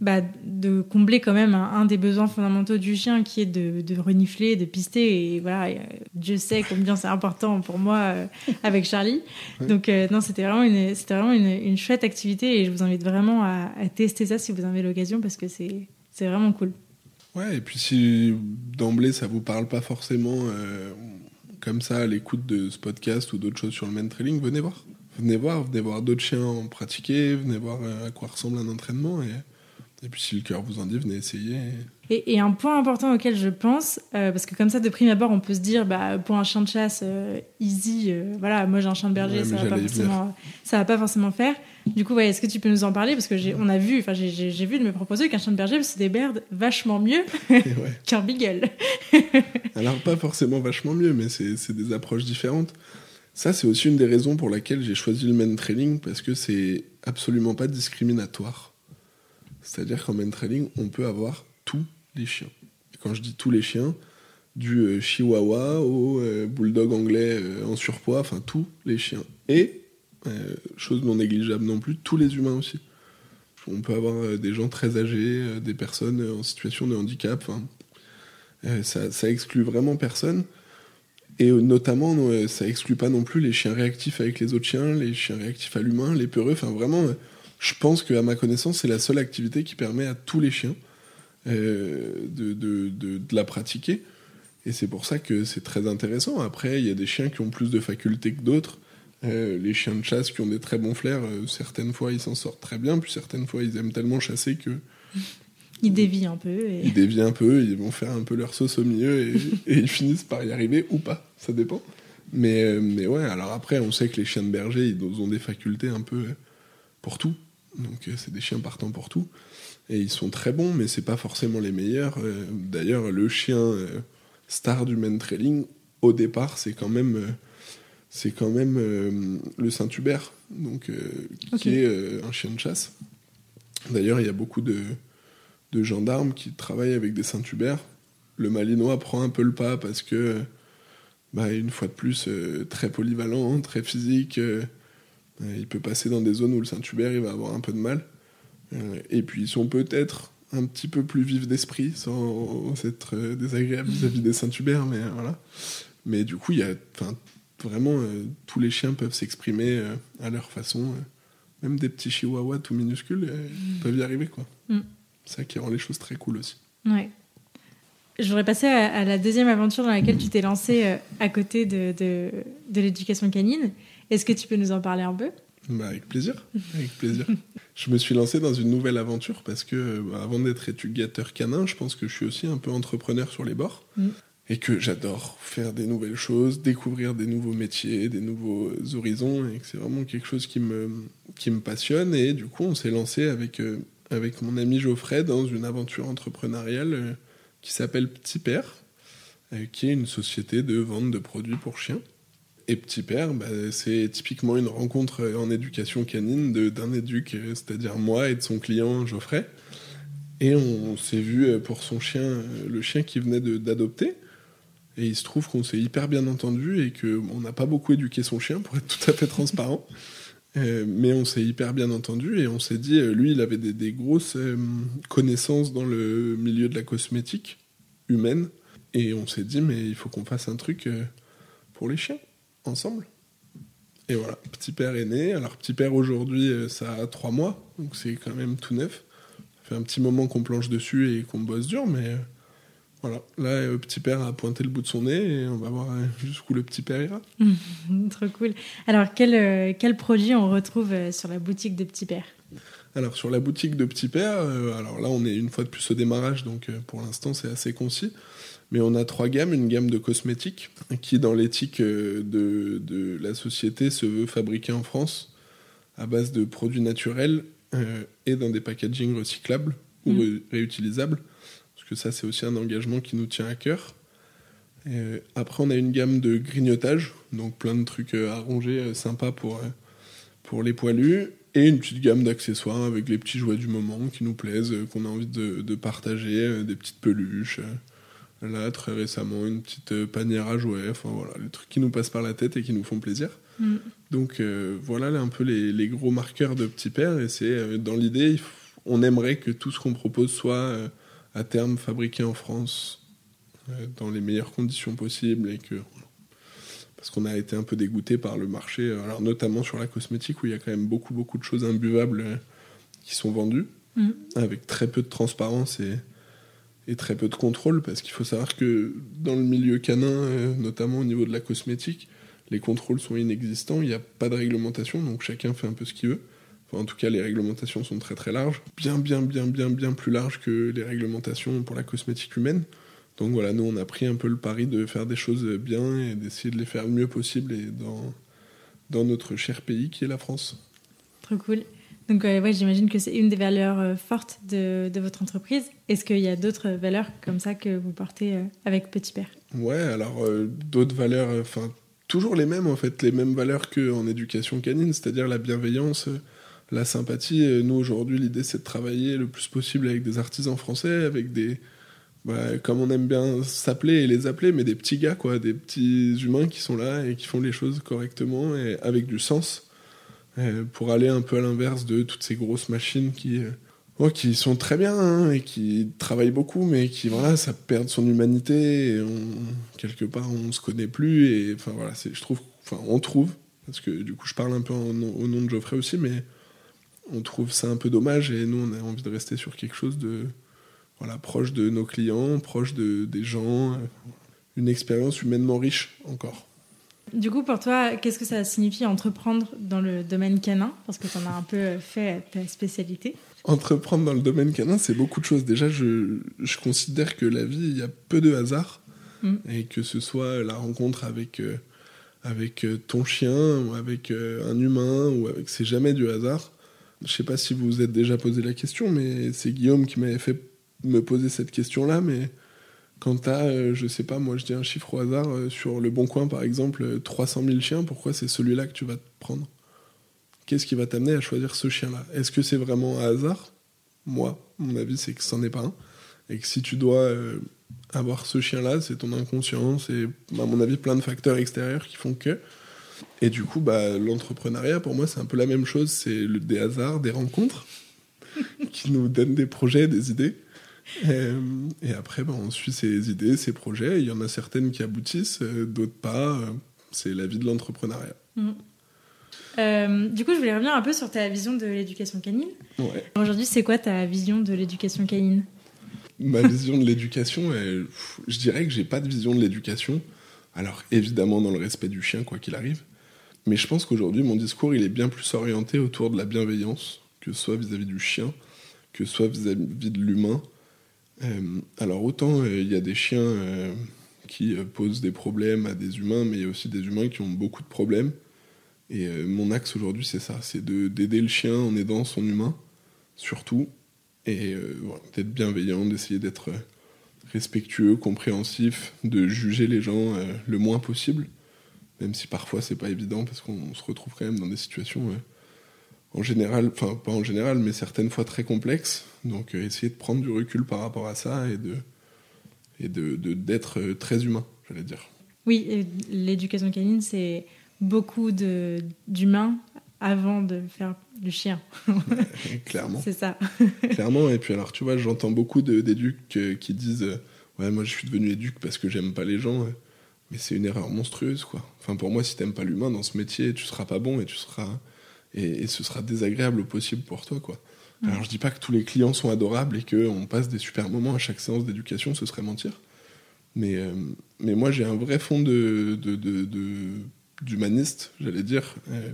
bah, de combler quand même un, des besoins fondamentaux du chien qui est de, de renifler, de pister. Et voilà, Dieu sait combien c'est important pour moi euh, avec Charlie. Donc, euh, non, c'était vraiment, une, c'était vraiment une, une, chouette activité et je vous invite vraiment à, tester ça si vous en avez l'occasion parce que c'est, c'est vraiment cool. Ouais, et puis si d'emblée ça vous parle pas forcément euh, comme ça à l'écoute de ce podcast ou d'autres choses sur le main trailing, venez voir. Venez voir, venez voir d'autres chiens en pratiquer, venez voir à quoi ressemble un entraînement et et puis si le cœur vous en dit, venez essayer. Et, un point important auquel je pense, euh, parce que comme ça de prime abord on peut se dire, bah, pour un chien de chasse euh, easy, euh, voilà, moi j'ai un chien de berger, ça, va pas forcément, ça va pas forcément faire. Du coup, ouais, est-ce que tu peux nous en parler? Parce que j'ai, on a vu, enfin j'ai, vu de me proposer qu'un chien de berger, c'est des berdes vachement mieux qu'un beagle. Alors pas forcément vachement mieux, mais c'est, des approches différentes. Ça, c'est aussi une des raisons pour laquelle j'ai choisi le main training, parce que c'est absolument pas discriminatoire. C'est-à-dire qu'en main trailing, on peut avoir tous les chiens. Et quand je dis tous les chiens, du euh, chihuahua au euh, bulldog anglais euh, en surpoids, enfin tous les chiens. Et, chose non négligeable non plus, tous les humains aussi. On peut avoir des gens très âgés, des personnes en situation de handicap. ça, ça exclut vraiment personne. Et notamment, ça exclut pas non plus les chiens réactifs avec les autres chiens, les chiens réactifs à l'humain, les peureux. Enfin, vraiment, je pense qu'à ma connaissance, c'est la seule activité qui permet à tous les chiens euh, de, de, de, la pratiquer. Et c'est pour ça que c'est très intéressant. Après, il y a des chiens qui ont plus de facultés que d'autres. Euh, les chiens de chasse qui ont des très bons flairs, euh, certaines fois ils s'en sortent très bien, puis certaines fois ils aiment tellement chasser que. Ils dévient un peu. Ils dévient un peu, ils vont faire un peu leur sauce au milieu et, et ils finissent par y arriver ou pas, ça dépend. Mais, mais ouais, alors après, on sait que les chiens de berger, ils ont des facultés un peu pour tout. Donc euh, c'est des chiens partant pour tout. Et ils sont très bons, mais c'est pas forcément les meilleurs. Euh, d'ailleurs, le chien euh, star du main trailing, au départ, c'est quand même, c'est quand même le Saint-Hubert, donc, qui est un chien de chasse. D'ailleurs, il y a beaucoup de, de gendarmes qui travaillent avec des Saint-Hubert. Le Malinois prend un peu le pas parce que, bah, une fois de plus, très polyvalent, très physique il peut passer dans des zones où le Saint-Hubert il va avoir un peu de mal. Euh, et puis ils sont peut-être un petit peu plus vifs d'esprit, sans être euh, désagréable vis-à-vis des Saint-Hubert, mais voilà. Mais du coup, il y a, vraiment tous les chiens peuvent s'exprimer à leur façon même des petits chihuahuas tout minuscules euh, peuvent y arriver. quoi. Mm. C'est ça qui rend les choses très cool aussi. Ouais. Je voudrais passer à, à la deuxième aventure dans laquelle tu t'es lancé euh, à côté de, de, de l'éducation canine. Est-ce que tu peux nous en parler un peu? Bah, avec plaisir, avec plaisir. je me suis lancé dans une nouvelle aventure parce que bah, avant d'être éducateur canin, je pense que je suis aussi un peu entrepreneur sur les bords Mm. et que j'adore faire des nouvelles choses, découvrir des nouveaux métiers, des nouveaux horizons et que c'est vraiment quelque chose qui me qui me passionne et du coup, on s'est lancé avec euh, avec mon ami Geoffrey dans une aventure entrepreneuriale euh, qui s'appelle Petit Père, euh, qui est une société de vente de produits pour chiens. Et Petit Père, bah, c'est typiquement une rencontre en éducation canine d'un éduc, c'est-à-dire moi et de son client Geoffrey. Et on s'est vu pour son chien, le chien qui venait d'adopter. Et il se trouve qu'on s'est hyper bien entendu et qu'on n'a pas beaucoup éduqué son chien, pour être tout à fait transparent. Euh, mais on s'est hyper bien entendu et on s'est dit, lui, il avait des, des grosses euh, connaissances dans le milieu de la cosmétique humaine. Et on s'est dit, mais il faut qu'on fasse un truc euh, pour les chiens, ensemble. Et voilà, Petit Père est né. Alors, Petit Père, aujourd'hui, euh, ça a trois mois, donc c'est quand même tout neuf. Ça fait un petit moment qu'on planche dessus et qu'on bosse dur, mais euh, voilà. Là, euh, Petit Père a pointé le bout de son nez et on va voir jusqu'où le Petit Père ira. Trop cool. Alors, quel, quel produit on retrouve sur la boutique de Petit Père? Alors sur la boutique de Petit Père, alors là on est une fois de plus au démarrage, donc pour l'instant c'est assez concis. Mais on a trois gammes, une gamme de cosmétiques qui dans l'éthique euh, de, de la société se veut fabriquée en France à base de produits naturels euh, et dans des packaging recyclables ou Mm. ré- réutilisables. Parce que ça c'est aussi un engagement qui nous tient à cœur. Euh, après on a une gamme de grignotage, donc plein de trucs à ronger sympas pour, pour les poilus et une petite gamme d'accessoires avec les petits jouets du moment qui nous plaisent, qu'on a envie de, de partager, des petites peluches. Là, très récemment, une petite euh, panière à jouets, enfin voilà, les trucs qui nous passent par la tête et qui nous font plaisir. Mm. Donc euh, voilà là, un peu les, les gros marqueurs de Petit Père, et c'est euh, dans l'idée, on aimerait que tout ce qu'on propose soit euh, à terme fabriqué en France dans les meilleures conditions possibles et que parce qu'on a été un peu dégoûté par le marché, alors notamment sur la cosmétique où il y a quand même beaucoup beaucoup de choses imbuvables qui sont vendues Mm. avec très peu de transparence et, et très peu de contrôle parce qu'il faut savoir que dans le milieu canin, euh, notamment au niveau de la cosmétique, les contrôles sont inexistants, il n'y a pas de réglementation, donc chacun fait un peu ce qu'il veut. Enfin, en tout cas, les réglementations sont très très larges, bien bien bien bien bien plus larges que les réglementations pour la cosmétique humaine. Donc voilà, nous on a pris un peu le pari de faire des choses bien et d'essayer de les faire le mieux possible et dans, dans notre cher pays qui est la France. Trop cool. Donc, euh, ouais, j'imagine que c'est une des valeurs euh, fortes de, de votre entreprise. Est-ce qu'il y a d'autres valeurs comme ça que vous portez euh, avec Petit Père? Ouais, alors euh, d'autres valeurs, enfin toujours les mêmes en fait, les mêmes valeurs qu'en éducation canine, c'est-à-dire la bienveillance, la sympathie. Nous aujourd'hui, l'idée c'est de travailler le plus possible avec des artisans français, avec des, bah, comme on aime bien s'appeler et les appeler, mais des petits gars quoi, des petits humains qui sont là et qui font les choses correctement et avec du sens, pour aller un peu à l'inverse de toutes ces grosses machines qui euh, Oh, qui sont très bien hein, et qui travaillent beaucoup, mais qui voilà, ça perd son humanité et quelque part on se connaît plus et enfin voilà, je trouve, enfin on trouve parce que du coup je parle un peu en au nom de Geoffrey aussi, mais on trouve ça un peu dommage et nous on a envie de rester sur quelque chose de voilà proche de nos clients, proche de des gens, euh, une expérience humainement riche encore. Du coup, pour toi, qu'est-ce que ça signifie entreprendre dans le domaine canin? Parce que tu en as un peu euh, fait ta spécialité. Entreprendre dans le domaine canin, c'est beaucoup de choses. Déjà, je, je considère que la vie, il y a peu de hasard. Mm. Et que ce soit la rencontre avec, euh, avec euh, ton chien, ou avec euh, un humain, ou avec. C'est jamais du hasard. Je sais pas si vous vous êtes déjà posé la question, mais c'est Guillaume qui m'avait fait me poser cette question-là. Mais quand t'as, euh, je sais pas, moi je dis un chiffre au hasard, euh, sur le Bon Coin par exemple, euh, 300 000 chiens, pourquoi c'est celui-là que tu vas prendre? Qu'est-ce qui va t'amener à choisir ce chien-là? Est-ce que c'est vraiment un hasard? Moi, mon avis, c'est que c'en est pas un. Et que si tu dois euh, avoir ce chien-là, c'est ton inconscient, c'est, à mon avis, plein de facteurs extérieurs qui font que. Et du coup, bah, l'entrepreneuriat, pour moi, c'est un peu la même chose. C'est des hasards, des rencontres qui nous donnent des projets, des idées. Euh, et après, bah, on suit ces idées, ces projets. Il y en a certaines qui aboutissent, euh, d'autres pas. Euh, C'est la vie de l'entrepreneuriat. Mm. Euh, du coup, je voulais revenir un peu sur ta vision de l'éducation canine. Ouais. Aujourd'hui, c'est quoi ta vision de l'éducation canine? Ma vision de l'éducation, je dirais que j'ai pas de vision de l'éducation. Alors évidemment dans le respect du chien, quoi qu'il arrive. Mais je pense qu'aujourd'hui, mon discours, il est bien plus orienté autour de la bienveillance, que ce soit vis-à-vis du chien, que ce soit vis-à-vis de l'humain. Euh, alors autant euh, il y a des chiens euh, qui posent des problèmes à des humains, mais il y a aussi des humains qui ont beaucoup de problèmes. Et mon axe aujourd'hui, c'est ça, c'est de- d'aider le chien en aidant son humain, surtout, et d'être bienveillant, d'essayer d'être respectueux, compréhensif, de juger les gens le moins possible, même si parfois c'est pas évident parce qu'on se retrouve quand même dans des situations en général, enfin pas en général, mais certaines fois très complexes. Donc euh, essayer de prendre du recul par rapport à ça et de et de d'être euh, très humain, j'allais dire. Oui, l'éducation canine, c'est beaucoup d'humains avant de faire du chien. Clairement. C'est ça. Clairement, et puis alors tu vois, j'entends beaucoup d'éducs euh, qui disent Ouais, moi je suis devenu éduc parce que j'aime pas les gens. Mais c'est une erreur monstrueuse, quoi. Enfin, pour moi, si t'aimes pas l'humain dans ce métier, tu seras pas bon et tu seras. Et, et ce sera désagréable au possible pour toi, quoi. Mm. Alors je dis pas que tous les clients sont adorables et qu'on passe des super moments à chaque séance d'éducation, ce serait mentir. Mais, euh, mais moi j'ai un vrai fond de, d'humaniste, j'allais dire. Euh,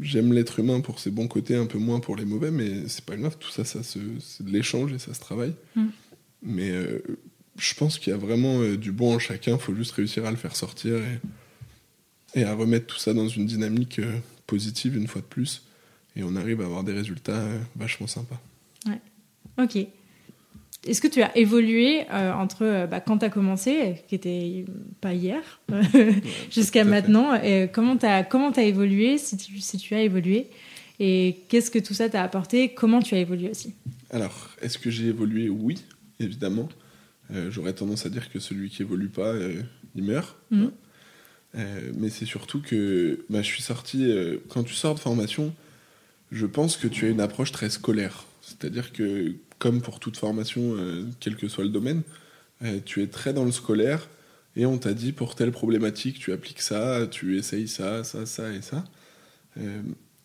J'aime l'être humain pour ses bons côtés, un peu moins pour les mauvais, mais c'est pas grave, tout ça, ça c'est de l'échange et ça se travaille. Mm. Mais euh, je pense qu'il y a vraiment du bon en chacun, faut juste réussir à le faire sortir et, et à remettre tout ça dans une dynamique positive une fois de plus. Et on arrive à avoir des résultats euh, vachement sympas. Ok. Est-ce que tu as évolué euh, entre euh, bah, quand tu as commencé, qui était pas hier, jusqu'à maintenant et Comment tu as, comment as évolué, si tu, si tu as évolué Et qu'est-ce que tout ça t'a apporté Comment tu as évolué aussi? Alors, est-ce que j'ai évolué? Oui, évidemment. Euh, J'aurais tendance à dire que celui qui évolue pas, euh, il meurt. Mhm. Euh, mais c'est surtout que bah, je suis sorti. euh, quand tu sors de formation, je pense que tu as une approche très scolaire. C'est-à-dire que, comme pour toute formation, euh, quel que soit le domaine, tu es très dans le scolaire et on t'a dit pour telle problématique, tu appliques ça, tu essayes ça, ça, ça et ça.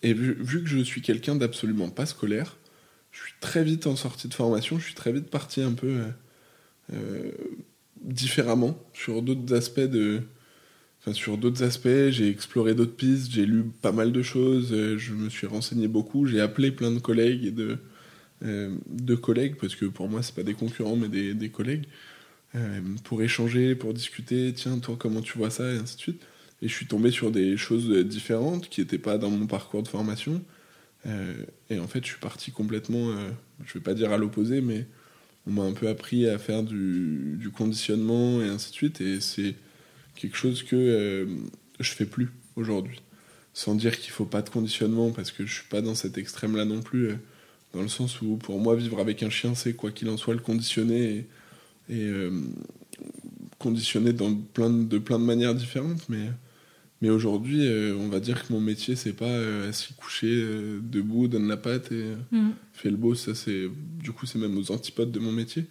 Et vu, vu que je suis quelqu'un d'absolument pas scolaire, je suis très vite en sortie de formation, je suis très vite parti un peu différemment sur d'autres aspects de. Sur d'autres aspects, j'ai exploré d'autres pistes, j'ai lu pas mal de choses, euh, je me suis renseigné beaucoup, j'ai appelé plein de collègues de, euh, de collègues, parce que pour moi, c'est pas des concurrents, mais des, des collègues, euh, pour échanger, pour discuter, tiens, toi, comment tu vois ça, et ainsi de suite. Et je suis tombé sur des choses différentes qui n'étaient pas dans mon parcours de formation. Et en fait, je suis parti complètement, je vais pas dire à l'opposé, mais on m'a un peu appris à faire du, du conditionnement et ainsi de suite. Et c'est quelque chose que euh, je fais plus aujourd'hui. Sans dire qu'il faut pas de conditionnement, parce que je suis pas dans cet extrême-là non plus. euh, dans le sens où, pour moi, vivre avec un chien, c'est quoi qu'il en soit le conditionner et, et, euh, conditionner dans plein de, de plein de manières différentes. Mais, mais aujourd'hui, euh, on va dire que mon métier, c'est pas assis couché, debout, donne la patte et Mhm. fait le beau. Ça, c'est du coup, c'est même aux antipodes de mon métier.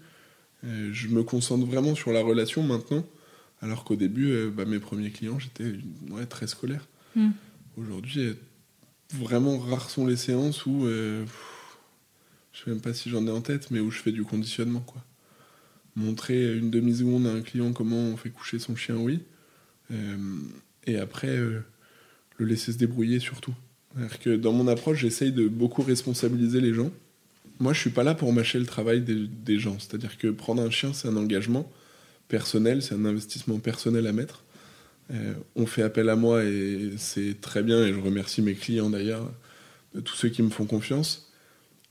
Je me concentre vraiment sur la relation maintenant, alors qu'au début, euh, bah, mes premiers clients, j'étais ouais, très scolaire. Mhm. Aujourd'hui, euh, vraiment rares sont les séances où, euh, pff, je sais même pas si j'en ai en tête, mais où je fais du conditionnement. Quoi. Montrer une demi-seconde à un client comment on fait coucher son chien, oui. Euh, et après, euh, le laisser se débrouiller surtout. C'est-à-dire que dans mon approche, j'essaye de beaucoup responsabiliser les gens. Moi, je suis pas là pour mâcher le travail des, des gens. C'est-à-dire que prendre un chien, c'est un engagement personnel, c'est un investissement personnel à mettre. Euh, on fait appel à moi et c'est très bien, et je remercie mes clients d'ailleurs, de tous ceux qui me font confiance.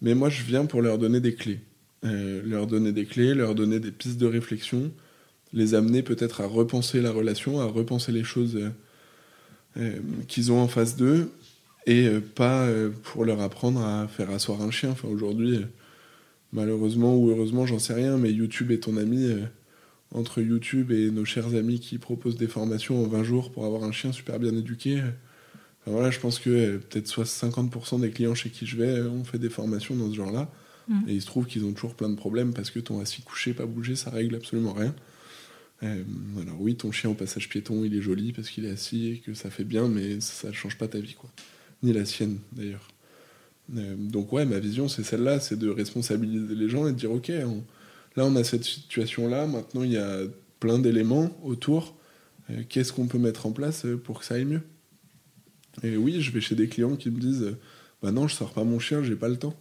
Mais moi, je viens pour leur donner des clés. Euh, leur donner des clés, leur donner des pistes de réflexion, les amener peut-être à repenser la relation, à repenser les choses euh, euh, qu'ils ont en face d'eux, et euh, pas euh, pour leur apprendre à faire asseoir un chien. Enfin, aujourd'hui, euh, malheureusement ou heureusement, j'en sais rien, mais YouTube est ton ami. Entre YouTube et nos chers amis qui proposent des formations en 20 jours pour avoir un chien super bien éduqué. enfin, voilà, je pense que euh, peut-être soit 50% des clients chez qui je vais euh, ont fait des formations dans ce genre-là. Mhm. Et il se trouve qu'ils ont toujours plein de problèmes parce que ton assis couché, pas bougé, ça règle absolument rien. Euh, alors oui, ton chien au passage piéton, il est joli parce qu'il est assis et que ça fait bien, mais ça ne change pas ta vie, quoi. Ni la sienne, d'ailleurs. Euh, donc ouais, ma vision, c'est celle-là, c'est de responsabiliser les gens et de dire, ok, là, on a cette situation-là, maintenant, il y a plein d'éléments autour. Euh, qu'est-ce qu'on peut mettre en place pour que ça aille mieux? Et oui, je vais chez des clients qui me disent, bah non, je sors pas mon chien, j'ai pas le temps.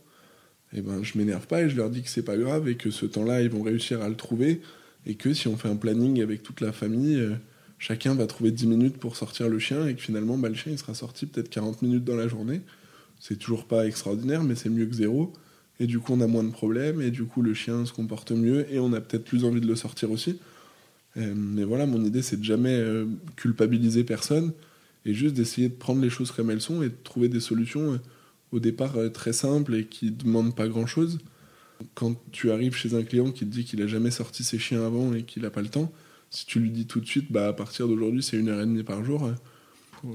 Et ben, je m'énerve pas et je leur dis que c'est pas grave et que ce temps-là, ils vont réussir à le trouver et que si on fait un planning avec toute la famille, euh, chacun va trouver 10 minutes pour sortir le chien et que finalement bah, le chien il sera sorti peut-être 40 minutes dans la journée. C'est toujours pas extraordinaire, mais c'est mieux que zéro. Et du coup, on a moins de problèmes et du coup, le chien se comporte mieux et on a peut-être plus envie de le sortir aussi. Euh, mais voilà, mon idée, c'est de jamais euh, culpabiliser personne et juste d'essayer de prendre les choses comme elles sont et de trouver des solutions au départ très simples et qui demandent pas grand-chose quand tu arrives chez un client qui te dit qu'il a jamais sorti ses chiens avant et qu'il n'a pas le temps, si tu lui dis tout de suite, bah, à partir d'aujourd'hui, c'est une heure et demie par jour.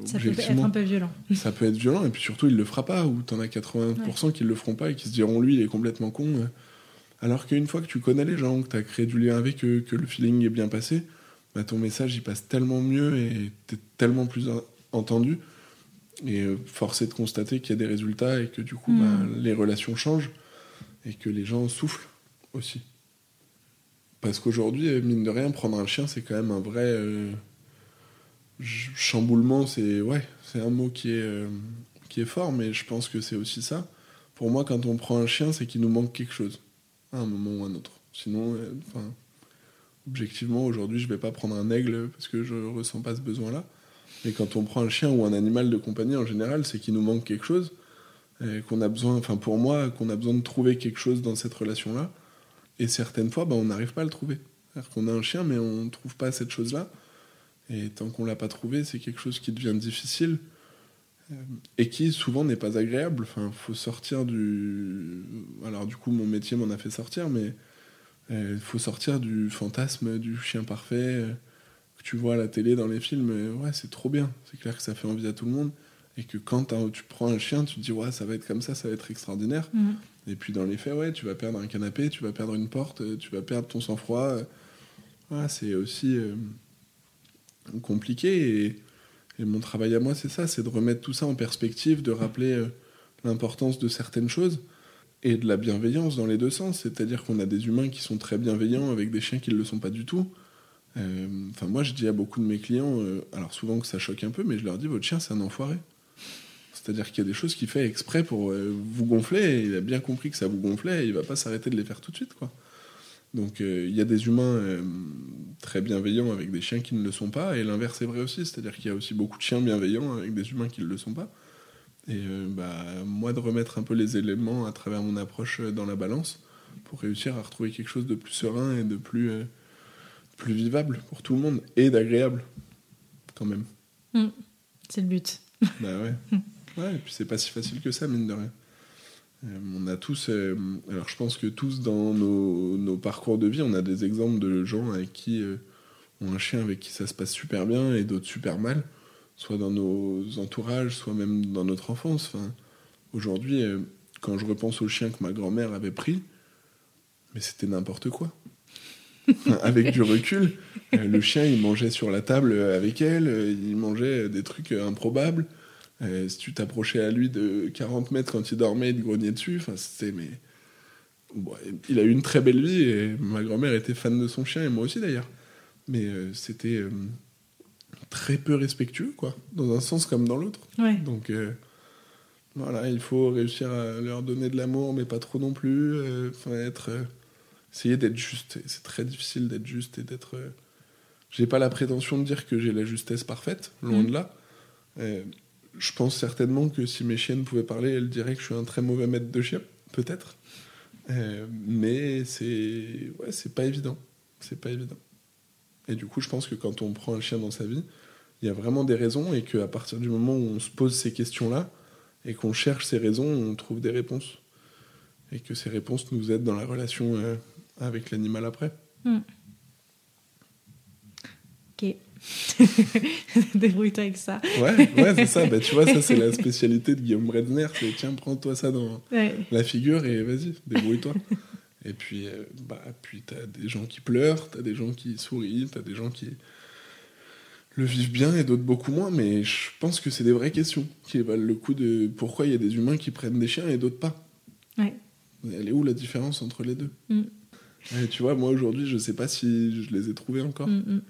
Ça peut être un peu violent. Ça peut être violent, et puis surtout, il le fera pas, ou tu en as 80% qui le feront pas et qui se diront, lui, il est complètement con. Euh. Alors qu'une fois que tu connais les gens, que tu as créé du lien avec eux, que le feeling est bien passé, bah, ton message, il passe tellement mieux et tu es tellement plus entendu. Et euh, force est de constater qu'il y a des résultats et que du coup, bah, mm. les relations changent et que les gens soufflent aussi. Parce qu'aujourd'hui, mine de rien, prendre un chien, c'est quand même un vrai euh, chamboulement. C'est ouais, c'est un mot qui est, euh, qui est fort, mais je pense que c'est aussi ça. Pour moi, quand on prend un chien, c'est qu'il nous manque quelque chose, à un moment ou à un autre. Sinon, euh, enfin, objectivement, aujourd'hui, je vais pas prendre un aigle parce que je ressens pas ce besoin-là. Mais quand on prend un chien ou un animal de compagnie en général, c'est qu'il nous manque quelque chose qu'on a besoin, enfin pour moi, qu'on a besoin de trouver quelque chose dans cette relation-là. Et certaines fois, ben, on n'arrive pas à le trouver. C'est-à-dire qu'on a un chien, mais on ne trouve pas cette chose-là. Et tant qu'on l'a pas trouvé, c'est quelque chose qui devient difficile euh, et qui souvent n'est pas agréable. Enfin, faut sortir du. Alors du coup, mon métier m'en a fait sortir, mais il euh, faut sortir du fantasme du chien parfait euh, que tu vois à la télé dans les films. Ouais, c'est trop bien. C'est clair que ça fait envie à tout le monde et que quand tu prends un chien, tu te dis ouais ça va être comme ça, ça va être extraordinaire. Mm. Et puis dans les faits, ouais, tu vas perdre un canapé, tu vas perdre une porte, tu vas perdre ton sang-froid. Voilà, c'est aussi euh, compliqué. Et, mon travail à moi, c'est ça, c'est de remettre tout ça en perspective, de rappeler euh, l'importance de certaines choses et de la bienveillance dans les deux sens. C'est-à-dire qu'on a des humains qui sont très bienveillants avec des chiens qui ne le sont pas du tout. Enfin, moi, je dis à beaucoup de mes clients, alors souvent que ça choque un peu, mais je leur dis votre chien, c'est un enfoiré. C'est-à-dire qu'il y a des choses qu'il fait exprès pour euh, vous gonfler, il a bien compris que ça vous gonflait, il va pas s'arrêter de les faire tout de suite. quoi. Donc euh, il y a des humains euh, très bienveillants avec des chiens qui ne le sont pas, et l'inverse est vrai aussi, c'est-à-dire qu'il y a aussi beaucoup de chiens bienveillants avec des humains qui ne le sont pas. Et bah, moi de remettre un peu les éléments à travers mon approche dans la balance pour réussir à retrouver quelque chose de plus serein et de plus, plus vivable pour tout le monde, et d'agréable quand même. Mmh. c'est le but. Bah ouais. Ouais, et puis c'est pas si facile que ça, mine de rien. Euh, on a tous, euh, alors je pense que tous dans nos, nos, parcours de vie, on a des exemples de gens avec qui euh, ont un chien avec qui ça se passe super bien et d'autres super mal, soit dans nos entourages, soit même dans notre enfance. Enfin, Aujourd'hui, quand je repense au chien que ma grand-mère avait pris, mais c'était n'importe quoi. avec du recul, le chien il mangeait sur la table avec elle, il mangeait des trucs improbables. Euh, si tu t'approchais à lui de 40 mètres quand il dormait, il grognait dessus. Enfin, c'était mais il a eu une très belle vie et ma grand-mère était fan de son chien et moi aussi d'ailleurs. Mais euh, c'était euh, très peu respectueux, quoi, dans un sens comme dans l'autre. Donc voilà, il faut réussir à leur donner de l'amour, mais pas trop non plus. Enfin, être, essayer d'être juste. C'est très difficile d'être juste et d'être. j'ai pas la prétention de dire que j'ai la justesse parfaite, loin mmh. de là je pense certainement que si mes chiennes pouvaient parler, elles diraient que je suis un très mauvais maître de chien, peut-être. Euh, mais c'est ouais, c'est pas évident. C'est pas évident. Et du coup, je pense que quand on prend un chien dans sa vie, il y a vraiment des raisons et qu'à partir du moment où on se pose ces questions-là et qu'on cherche ces raisons, on trouve des réponses. Et que ces réponses nous aident dans la relation euh, avec l'animal après. Hmm. Ok. Débrouille-toi avec ça. Ouais, ouais c'est ça. Bah, tu vois, ça, c'est la spécialité de Guillaume Bredner. C'est tiens, prends-toi ça dans la figure et vas-y, débrouille-toi. Et puis, euh, bah, puis t'as des gens qui pleurent, t'as des gens qui sourient, t'as des gens qui le vivent bien et d'autres beaucoup moins. Mais je pense que c'est des vraies questions qui valent le coup de pourquoi il y a des humains qui prennent des chiens et d'autres pas. Ouais. Elle est où la différence entre les deux? Mm. Et Tu vois, moi aujourd'hui, je sais pas si je les ai trouvés encore. Mm, mm.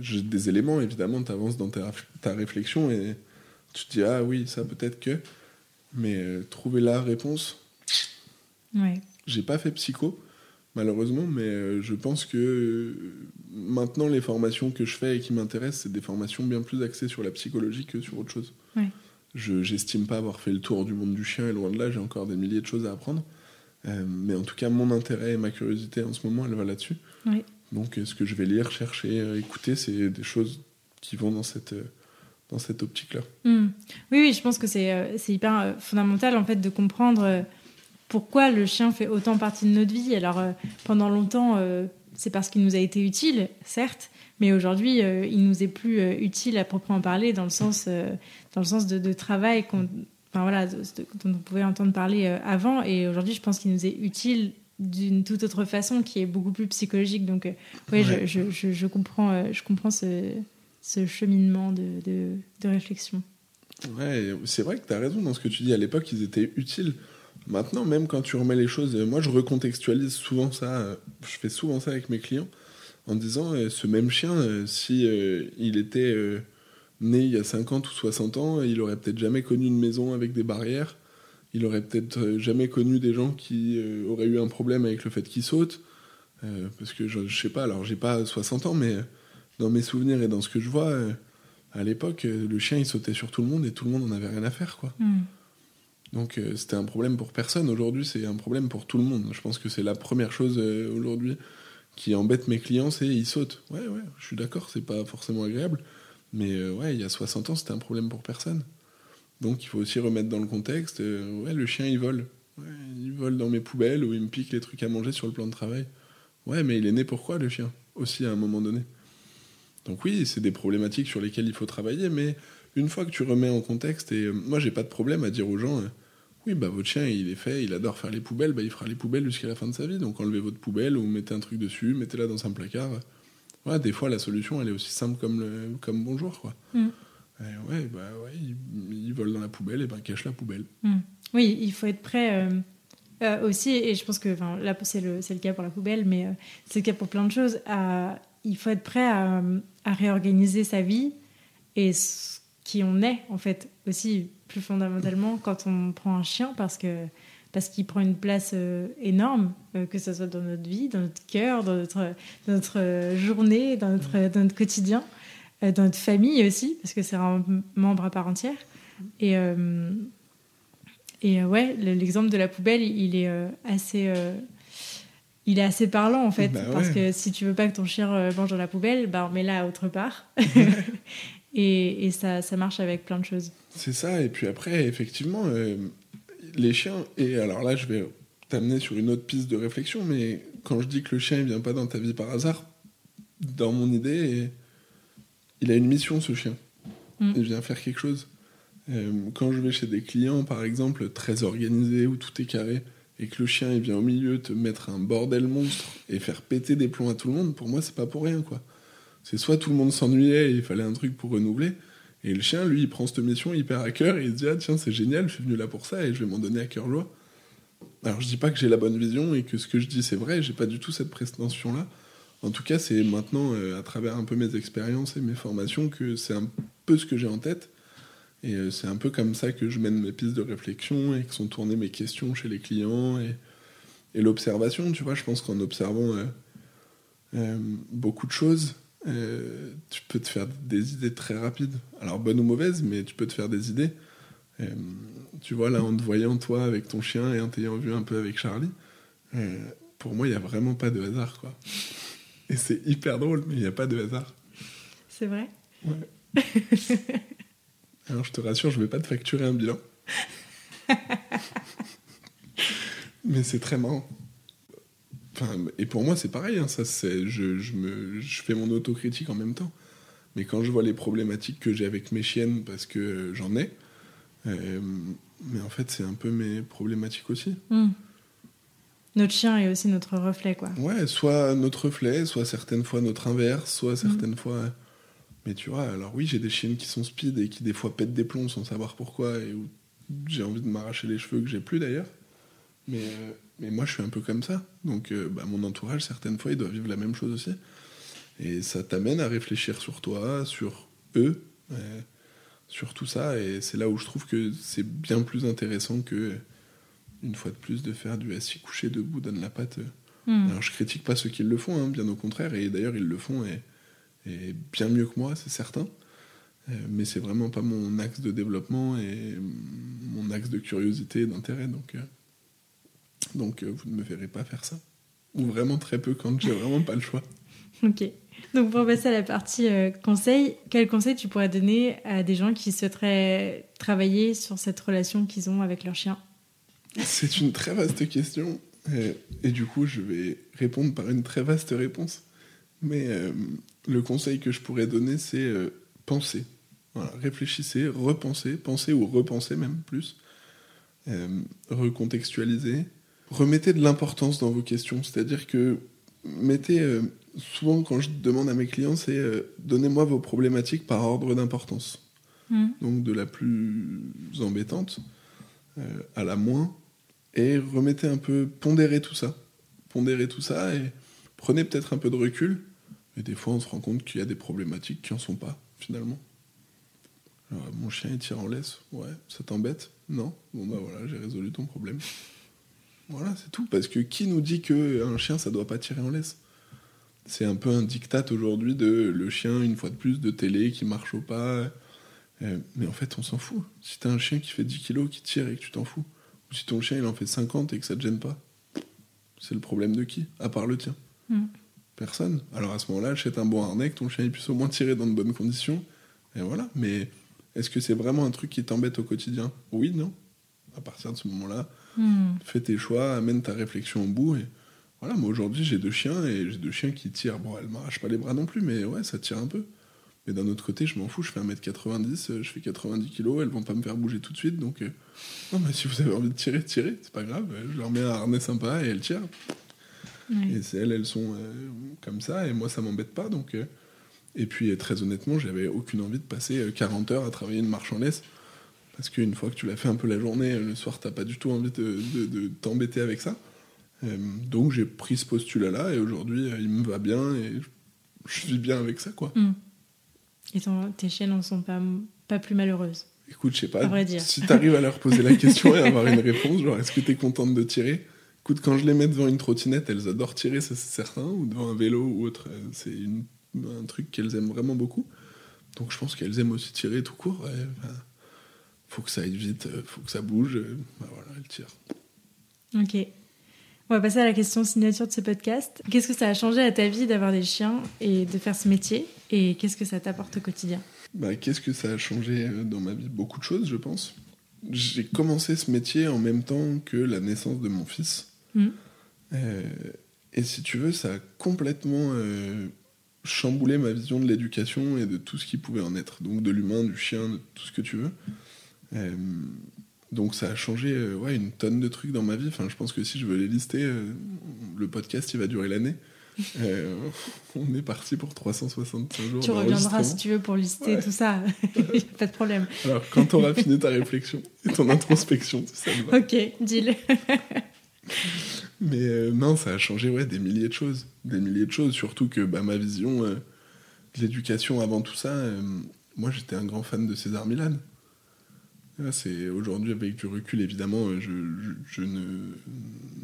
J'ai des éléments, évidemment, tu avances dans ta, ta réflexion et tu te dis, ah oui, ça peut-être que. Mais euh, trouver la réponse, Ouais. j'ai pas fait psycho, malheureusement, mais euh, je pense que euh, maintenant, les formations que je fais et qui m'intéressent, c'est des formations bien plus axées sur la psychologie que sur autre chose. Ouais. Je j'estime pas avoir fait le tour du monde du chien et loin de là, j'ai encore des milliers de choses à apprendre. Mais en tout cas, mon intérêt et ma curiosité en ce moment, elle va là-dessus. Ouais. Donc, euh, ce que je vais lire, chercher, euh, écouter, c'est des choses qui vont dans cette, euh, dans cette optique-là. Mm. Oui, oui, je pense que c'est hyper fondamental en fait de comprendre pourquoi le chien fait autant partie de notre vie. Alors pendant longtemps, c'est parce qu'il nous a été utile, certes, mais aujourd'hui, il nous est plus utile à proprement parler dans le sens, dans le sens de, travail voilà, dont on pouvait entendre parler avant. Et aujourd'hui, je pense qu'il nous est utile d'une toute autre façon, qui est beaucoup plus psychologique. Donc, euh, oui, Ouais. je, je, je, comprends, euh, je comprends ce, ce cheminement de, de, de réflexion. Ouais, c'est vrai que tu as raison dans ce que tu dis. À l'époque, ils étaient utiles. Maintenant, même quand tu remets les choses, euh, moi je recontextualise souvent ça. euh, Je fais souvent ça avec mes clients en disant ce même chien, si il était né il y a 50 ou 60 ans, il aurait peut-être jamais connu une maison avec des barrières. Il aurait peut-être euh, jamais connu des gens qui euh, auraient eu un problème avec le fait qu'il saute. Euh, parce que je, je sais pas, alors j'ai pas 60 ans, mais euh, dans mes souvenirs et dans ce que je vois, euh, à l'époque, le chien il sautait sur tout le monde et tout le monde en avait rien à faire, quoi. Mm. Donc c'était un problème pour personne. Aujourd'hui, c'est un problème pour tout le monde. Je pense que c'est la première chose aujourd'hui qui embête mes clients, c'est ils sautent. Ouais, ouais, je suis d'accord, c'est pas forcément agréable. Mais ouais, il y a 60 ans, c'était un problème pour personne. Donc il faut aussi remettre dans le contexte. euh, ouais, le chien, il vole. Il vole dans mes poubelles ou il me pique les trucs à manger sur le plan de travail. Ouais, mais il est né pourquoi, le chien? Aussi, à un moment donné. Donc oui, c'est des problématiques sur lesquelles il faut travailler, mais une fois que tu remets en contexte, et euh, moi j'ai pas de problème à dire aux gens, euh, oui, bah votre chien il est fait, il adore faire les poubelles, bah il fera les poubelles jusqu'à la fin de sa vie, donc enlevez votre poubelle ou mettez un truc dessus, mettez-la dans un placard. Ouais, des fois la solution elle est aussi simple comme, le, comme bonjour, quoi. Mm. Et ouais, bah ouais, il, il vole dans la poubelle, et ben cache la poubelle. Mm. Oui, il faut être prêt euh, euh, aussi, et je pense que là, c'est le, cas pour la poubelle, mais euh, c'est le cas pour plein de choses. à- il faut être prêt à, à réorganiser sa vie et ce qui on est, en fait, aussi plus fondamentalement quand on prend un chien, parce que parce qu'il prend une place euh, énorme, euh, que ce soit dans notre vie, dans notre cœur, dans notre, dans notre euh, journée, dans notre, dans notre quotidien, dans notre famille aussi, parce que c'est un membre à part entière. Et, euh, et euh, ouais, le- l'exemple de la poubelle, il est euh, assez, euh, il est assez parlant en fait, Bah ouais. parce que si tu veux pas que ton chien euh, mange dans la poubelle, bah mets-la autre part. et et ça, ça marche avec plein de choses. C'est ça, et puis après, effectivement, euh, les chiens, et alors là je vais t'amener sur une autre piste de réflexion, mais quand je dis que le chien il vient pas dans ta vie par hasard, dans mon idée, il a une mission ce chien. Mm. Il vient faire quelque chose. Euh, quand je vais chez des clients, par exemple, très organisés, où tout est carré, et que le chien il vient au milieu te mettre un bordel monstre et faire péter des plombs à tout le monde, pour moi c'est pas pour rien quoi. C'est soit tout le monde s'ennuyait et il fallait un truc pour renouveler, et le chien, lui, il prend cette mission hyper à cœur et il se dit Ah, tiens, c'est génial, je suis venu là pour ça et je vais m'en donner à cœur joie. Alors, je dis pas que j'ai la bonne vision et que ce que je dis c'est vrai, j'ai pas du tout cette prétention-là. En tout cas, c'est maintenant, euh, à travers un peu mes expériences et mes formations, que c'est un peu ce que j'ai en tête. Et euh, c'est un peu comme ça que je mène mes pistes de réflexion et que sont tournées mes questions chez les clients et, et l'observation. Tu vois, je pense qu'en observant euh, beaucoup de choses, tu peux te faire des idées très rapides. Alors, bonnes ou mauvaises, mais tu peux te faire des idées. Tu vois, là, en te voyant, toi, avec ton chien et en t'ayant vu un peu avec Charlie, pour moi, il n'y a vraiment pas de hasard, quoi. Et c'est hyper drôle, mais il n'y a pas de hasard. C'est vrai? Ouais. Alors, je te rassure, je vais pas te facturer un bilan. mais c'est très marrant. Enfin, et pour moi, c'est pareil. hein, ça, c'est, je, je, me, je fais mon autocritique en même temps. Mais quand je vois les problématiques que j'ai avec mes chiennes, parce que j'en ai, euh, mais en fait, c'est un peu mes problématiques aussi. Mm. Notre chien est aussi notre reflet, quoi. Ouais, soit notre reflet, soit certaines fois notre inverse, soit certaines fois. Mais tu vois, alors oui, j'ai des chiennes qui sont speed et qui des fois pètent des plombs sans savoir pourquoi et où j'ai envie de m'arracher les cheveux que j'ai plus d'ailleurs. Mais, euh, mais moi, je suis un peu comme ça. Donc, euh, bah, mon entourage, certaines fois, il doit vivre la même chose aussi. Et ça t'amène à réfléchir sur toi, sur eux, euh, sur tout ça. Et c'est là où je trouve que c'est bien plus intéressant que, une fois de plus, de faire du assis couché debout, donne la patte. Hmm. Alors, je critique pas ceux qui le font, hein, bien au contraire. Et d'ailleurs, ils le font et, et bien mieux que moi, c'est certain. Euh, mais c'est vraiment pas mon axe de développement et mon axe de curiosité et d'intérêt. Donc, euh, donc euh, vous ne me verrez pas faire ça. Ou vraiment très peu quand j'ai vraiment pas le choix. Ok. Donc pour passer à la partie conseil, quel conseil tu pourrais donner à des gens qui souhaiteraient travailler sur cette relation qu'ils ont avec leur chien? C'est une très vaste question. Et, et du coup, je vais répondre par une très vaste réponse. Mais euh, le conseil que je pourrais donner, c'est euh, penser. Voilà, réfléchissez, repensez, pensez ou repensez même plus. Euh, recontextualisez. Remettez de l'importance dans vos questions. C'est-à-dire que mettez. euh, souvent, quand je demande à mes clients, c'est donnez-moi vos problématiques par ordre d'importance. Hmm. Donc de la plus embêtante à la moins. Et remettez un peu, pondérez tout ça. Pondérez tout ça et prenez peut-être un peu de recul. Et des fois, on se rend compte qu'il y a des problématiques qui en sont pas, finalement. Mon chien, il tire en laisse. Ouais, ça t'embête? Non? Bon, bah voilà, j'ai résolu ton problème. Voilà, c'est tout. Parce que qui nous dit qu'un chien, ça doit pas tirer en laisse? C'est un peu un diktat aujourd'hui de le chien, une fois de plus, de télé qui marche au pas. Euh, mais en fait, on s'en fout. Si t'as un chien qui fait 10 kilos, qui tire et que tu t'en fous, ou si ton chien il en fait 50 et que ça te gêne pas, c'est le problème de qui? À part le tien. Mm. Personne. Alors à ce moment-là, achète un bon harnais, que ton chien il puisse au moins tirer dans de bonnes conditions. Et voilà. Mais est-ce que c'est vraiment un truc qui t'embête au quotidien? Oui, non. À partir de ce moment-là, Hmm. fais tes choix, amène ta réflexion au bout. Et voilà, moi aujourd'hui j'ai deux chiens et j'ai deux chiens qui tirent. Bon, elles m'arrachent pas les bras non plus, mais ouais, ça tire un peu. Mais d'un autre côté, je m'en fous, je fais 1m90, euh, je fais 90 kg, elles vont pas me faire bouger tout de suite. Donc, euh, non, mais si vous avez envie de tirer, tirez, c'est pas grave. euh, Je leur mets un harnais sympa et elles tirent. Ouais. Et c'est elles, elles sont euh, comme ça, et moi ça m'embête pas. Donc, euh, Et puis très honnêtement, j'avais aucune envie de passer euh, 40 heures à travailler une marche en laisse. Parce qu'une fois que tu l'as fait un peu la journée, le soir, t'as pas du tout envie de, de- de t'embêter avec ça. Donc j'ai pris ce postulat-là, et aujourd'hui, il me va bien, et je vis bien avec ça, quoi. Hmm. Et ton- tes chiennes n'en sont pas, pas plus malheureuses. Écoute, je sais pas, À vrai dire. si t'arrives à leur poser la question et avoir une réponse, genre est-ce que t'es contente de tirer? Écoute, quand je les mets devant une trottinette, elles adorent tirer, ça c'est certain, ou devant un vélo ou autre, euh, c'est un truc qu'elles aiment vraiment beaucoup. Donc je pense qu'elles aiment aussi tirer tout court. ouais, faut que ça aille vite, euh, faut que ça bouge, euh, bah voilà, elles tirent. Ok. On va passer à la question signature de ce podcast. Qu'est-ce que ça a changé à ta vie d'avoir des chiens et de faire ce métier? Et qu'est-ce que ça t'apporte au quotidien? Bah, Qu'est-ce que ça a changé euh, dans ma vie? Beaucoup de choses, je pense. J'ai commencé ce métier en même temps que la naissance de mon fils. Mhm. Euh, et si tu veux, ça a complètement euh, chamboulé ma vision de l'éducation et de tout ce qui pouvait en être. Donc de l'humain, du chien, de tout ce que tu veux. Euh, donc ça a changé euh, ouais, une tonne de trucs dans ma vie. Enfin, je pense que si je veux les lister, euh, le podcast, il va durer l'année. Euh, on est parti pour 365 jours. Tu reviendras si tu veux pour lister Ouais. tout ça. pas de problème. Alors, quand tu auras fini ta réflexion et ton introspection, ça va. Ok, deal. Mais non, ça a changé ouais, des milliers de choses. Des milliers de choses, surtout que bah, ma vision de l'éducation avant tout ça, moi j'étais un grand fan de César Milan. Là, C'est aujourd'hui avec du recul évidemment, euh, je, ne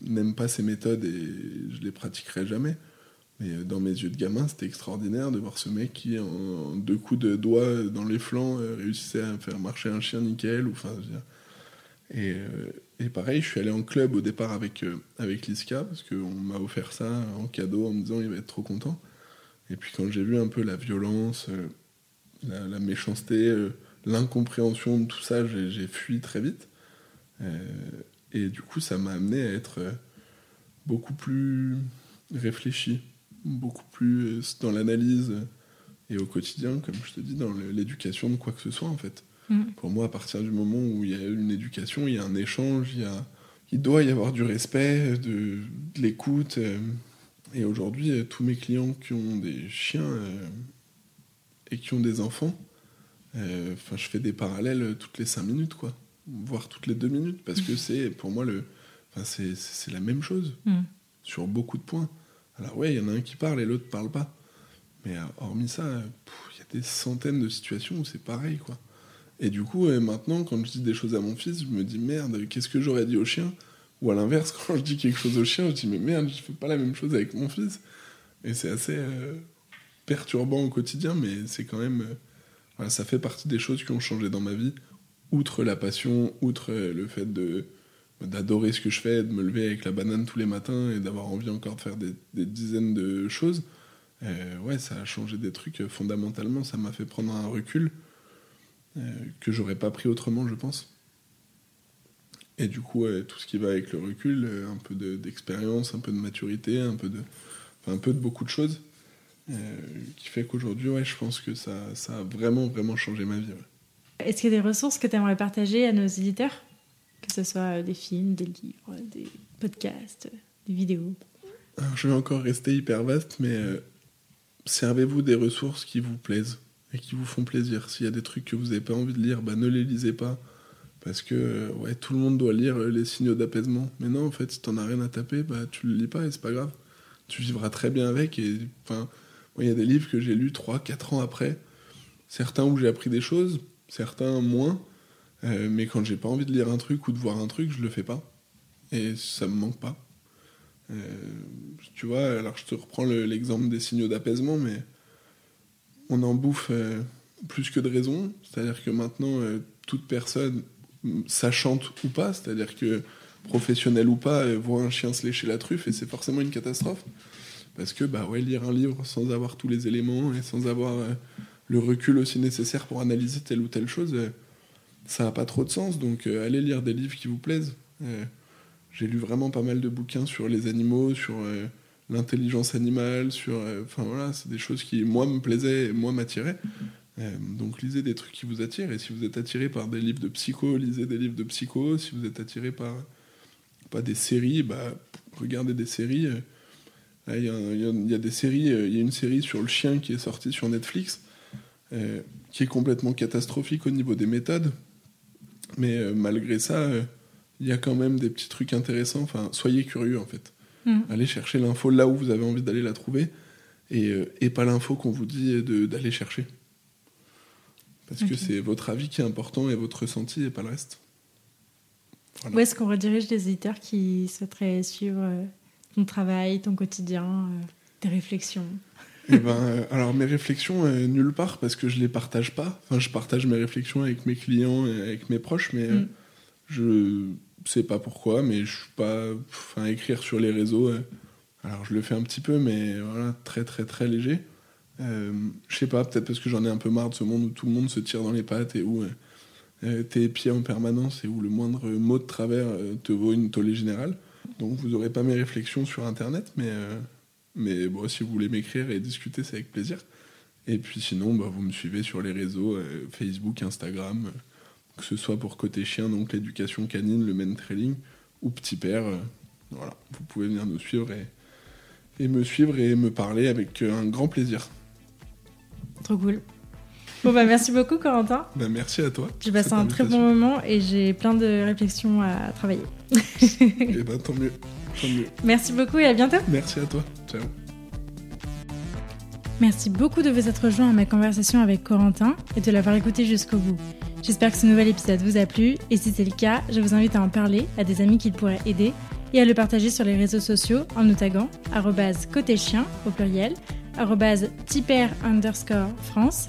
n'aime pas ces méthodes et je les pratiquerai jamais. Mais euh, dans mes yeux de gamin, c'était extraordinaire de voir ce mec qui, en deux coups de doigts dans les flancs, euh, réussissait à faire marcher un chien nickel. Et, euh, pareil, je suis allé en club au départ avec, euh, avec Liska, parce qu'on m'a offert ça en cadeau en me disant il va être trop content. Et puis quand j'ai vu un peu la violence, euh, la, méchanceté, euh, l'incompréhension de tout ça, j'ai fui très vite. Euh, et du coup, ça m'a amené à être euh, beaucoup plus réfléchi, beaucoup plus euh, dans l'analyse et au quotidien, comme je te dis, dans l'éducation de quoi que ce soit en fait. Mm. Pour moi, à partir du moment où il y a une éducation, il y a un échange, il y a il doit y avoir du respect, de, de l'écoute. et aujourd'hui, tous mes clients qui ont des chiens et qui ont des enfants, enfin, je fais des parallèles euh, toutes les cinq minutes, quoi, voire toutes les deux minutes, parce que c'est pour moi le, enfin, c'est la même chose Mm. sur beaucoup de points. Alors ouais, il y en a un qui parle et l'autre parle pas. Mais euh, hormis ça, euh, il y a des centaines de situations où c'est pareil, quoi. Et du coup, euh, maintenant, quand je dis des choses à mon fils, je me dis merde, qu'est-ce que j'aurais dit au chien? Ou à l'inverse, quand je dis quelque chose au chien, je dis mais merde, je fais pas la même chose avec mon fils. Et c'est assez euh, perturbant au quotidien, mais c'est quand même. Ça fait partie des choses qui ont changé dans ma vie, outre la passion, outre le fait d'adorer ce que je fais, de me lever avec la banane tous les matins et d'avoir envie encore de faire des, dizaines de choses. Euh, ouais, ça a changé des trucs fondamentalement. Ça m'a fait prendre un recul euh, que j'aurais pas pris autrement, je pense. Et du coup, tout ce qui va avec le recul, euh, un peu de- d'expérience, un peu de maturité, un peu de, un peu de beaucoup de choses, qui fait qu'aujourd'hui, ouais, je pense que ça, ça a vraiment, vraiment changé ma vie. ouais. Est-ce qu'il y a des ressources que tu aimerais partager à nos éditeurs? Que ce soit euh, des films, des livres, des podcasts, euh, des vidéos? Alors, je vais encore rester hyper vaste, mais euh, servez-vous des ressources qui vous plaisent et qui vous font plaisir. S'il y a des trucs que vous n'avez pas envie de lire, bah, ne les lisez pas. Parce que euh, ouais, tout le monde doit lire euh, les signaux d'apaisement. Mais non, en fait, si t'en as rien à taper, bah, tu le lis pas et c'est pas grave. Tu vivras très bien avec. Et enfin, il y a des livres que j'ai lus 3-4 ans après. Certains où j'ai appris des choses, certains moins. Euh, mais quand j'ai pas envie de lire un truc ou de voir un truc, je le fais pas. Et ça me manque pas. Euh, tu vois, alors je te reprends le- l'exemple des signaux d'apaisement, mais on en bouffe euh, plus que de raison. C'est-à-dire que maintenant, toute personne, sachante ou pas, c'est-à-dire que professionnel ou pas, voit un chien se lécher la truffe et c'est forcément une catastrophe. Parce que bah ouais, lire un livre sans avoir tous les éléments et sans avoir euh, le recul aussi nécessaire pour analyser telle ou telle chose, euh, ça n'a pas trop de sens. Donc euh, allez lire des livres qui vous plaisent. J'ai lu vraiment pas mal de bouquins sur les animaux, sur l'intelligence animale, sur. Enfin voilà, c'est des choses qui, moi, me plaisaient et moi, m'attiraient. Donc lisez des trucs qui vous attirent. Et si vous êtes attiré par des livres de psycho, lisez des livres de psycho. Si vous êtes attiré par pas des séries, bah, regardez des séries. Il y, a un- il y a- il y a des séries, euh, il y a une série sur le chien qui est sortie sur Netflix, euh, qui est complètement catastrophique au niveau des méthodes. Mais euh, malgré ça, euh, il y a quand même des petits trucs intéressants. Enfin, soyez curieux en fait. Mm. Allez chercher l'info là où vous avez envie d'aller la trouver et, et pas l'info qu'on vous dit d'aller chercher. Parce que c'est votre avis qui est important et votre ressenti et pas le reste. Voilà. Où est-ce qu'on redirige les éditeurs qui souhaiteraient suivre ton travail, ton quotidien, euh, tes réflexions Eh ben, euh, alors mes réflexions, euh, nulle part, parce que je les partage pas. Enfin, je partage mes réflexions avec mes clients et avec mes proches, mais Mm. je sais pas pourquoi, mais je suis pas. Enfin, écrire sur les réseaux, alors je le fais un petit peu, mais voilà, très très très léger. Je sais pas, peut-être parce que j'en ai un peu marre de ce monde où tout le monde se tire dans les pattes et où t'es épié en permanence et où le moindre mot de travers te vaut une tollée générale. Donc vous aurez pas mes réflexions sur internet, mais, euh, mais bon, si vous voulez m'écrire et discuter, c'est avec plaisir. Et puis sinon, bah, vous me suivez sur les réseaux euh, Facebook, Instagram, euh, que ce soit pour côté chien, donc l'éducation canine, le men trailing, ou petit père. euh, voilà, vous pouvez venir nous suivre et, me suivre et me parler avec un grand plaisir. Trop cool. Bon, bah merci beaucoup, Corentin. Ben, merci à toi. J'ai passé un très bon moment et j'ai plein de réflexions à travailler. Et ben, tant mieux. Tant mieux. Merci beaucoup et à bientôt. Merci à toi. Ciao. Merci beaucoup de vous être rejoint à ma conversation avec Corentin et de l'avoir écouté jusqu'au bout. J'espère que ce nouvel épisode vous a plu et si c'est le cas, je vous invite à en parler à des amis qui le pourraient aider et à le partager sur les réseaux sociaux en nous taguant arrobase côté chien au pluriel, arrobase tipper underscore France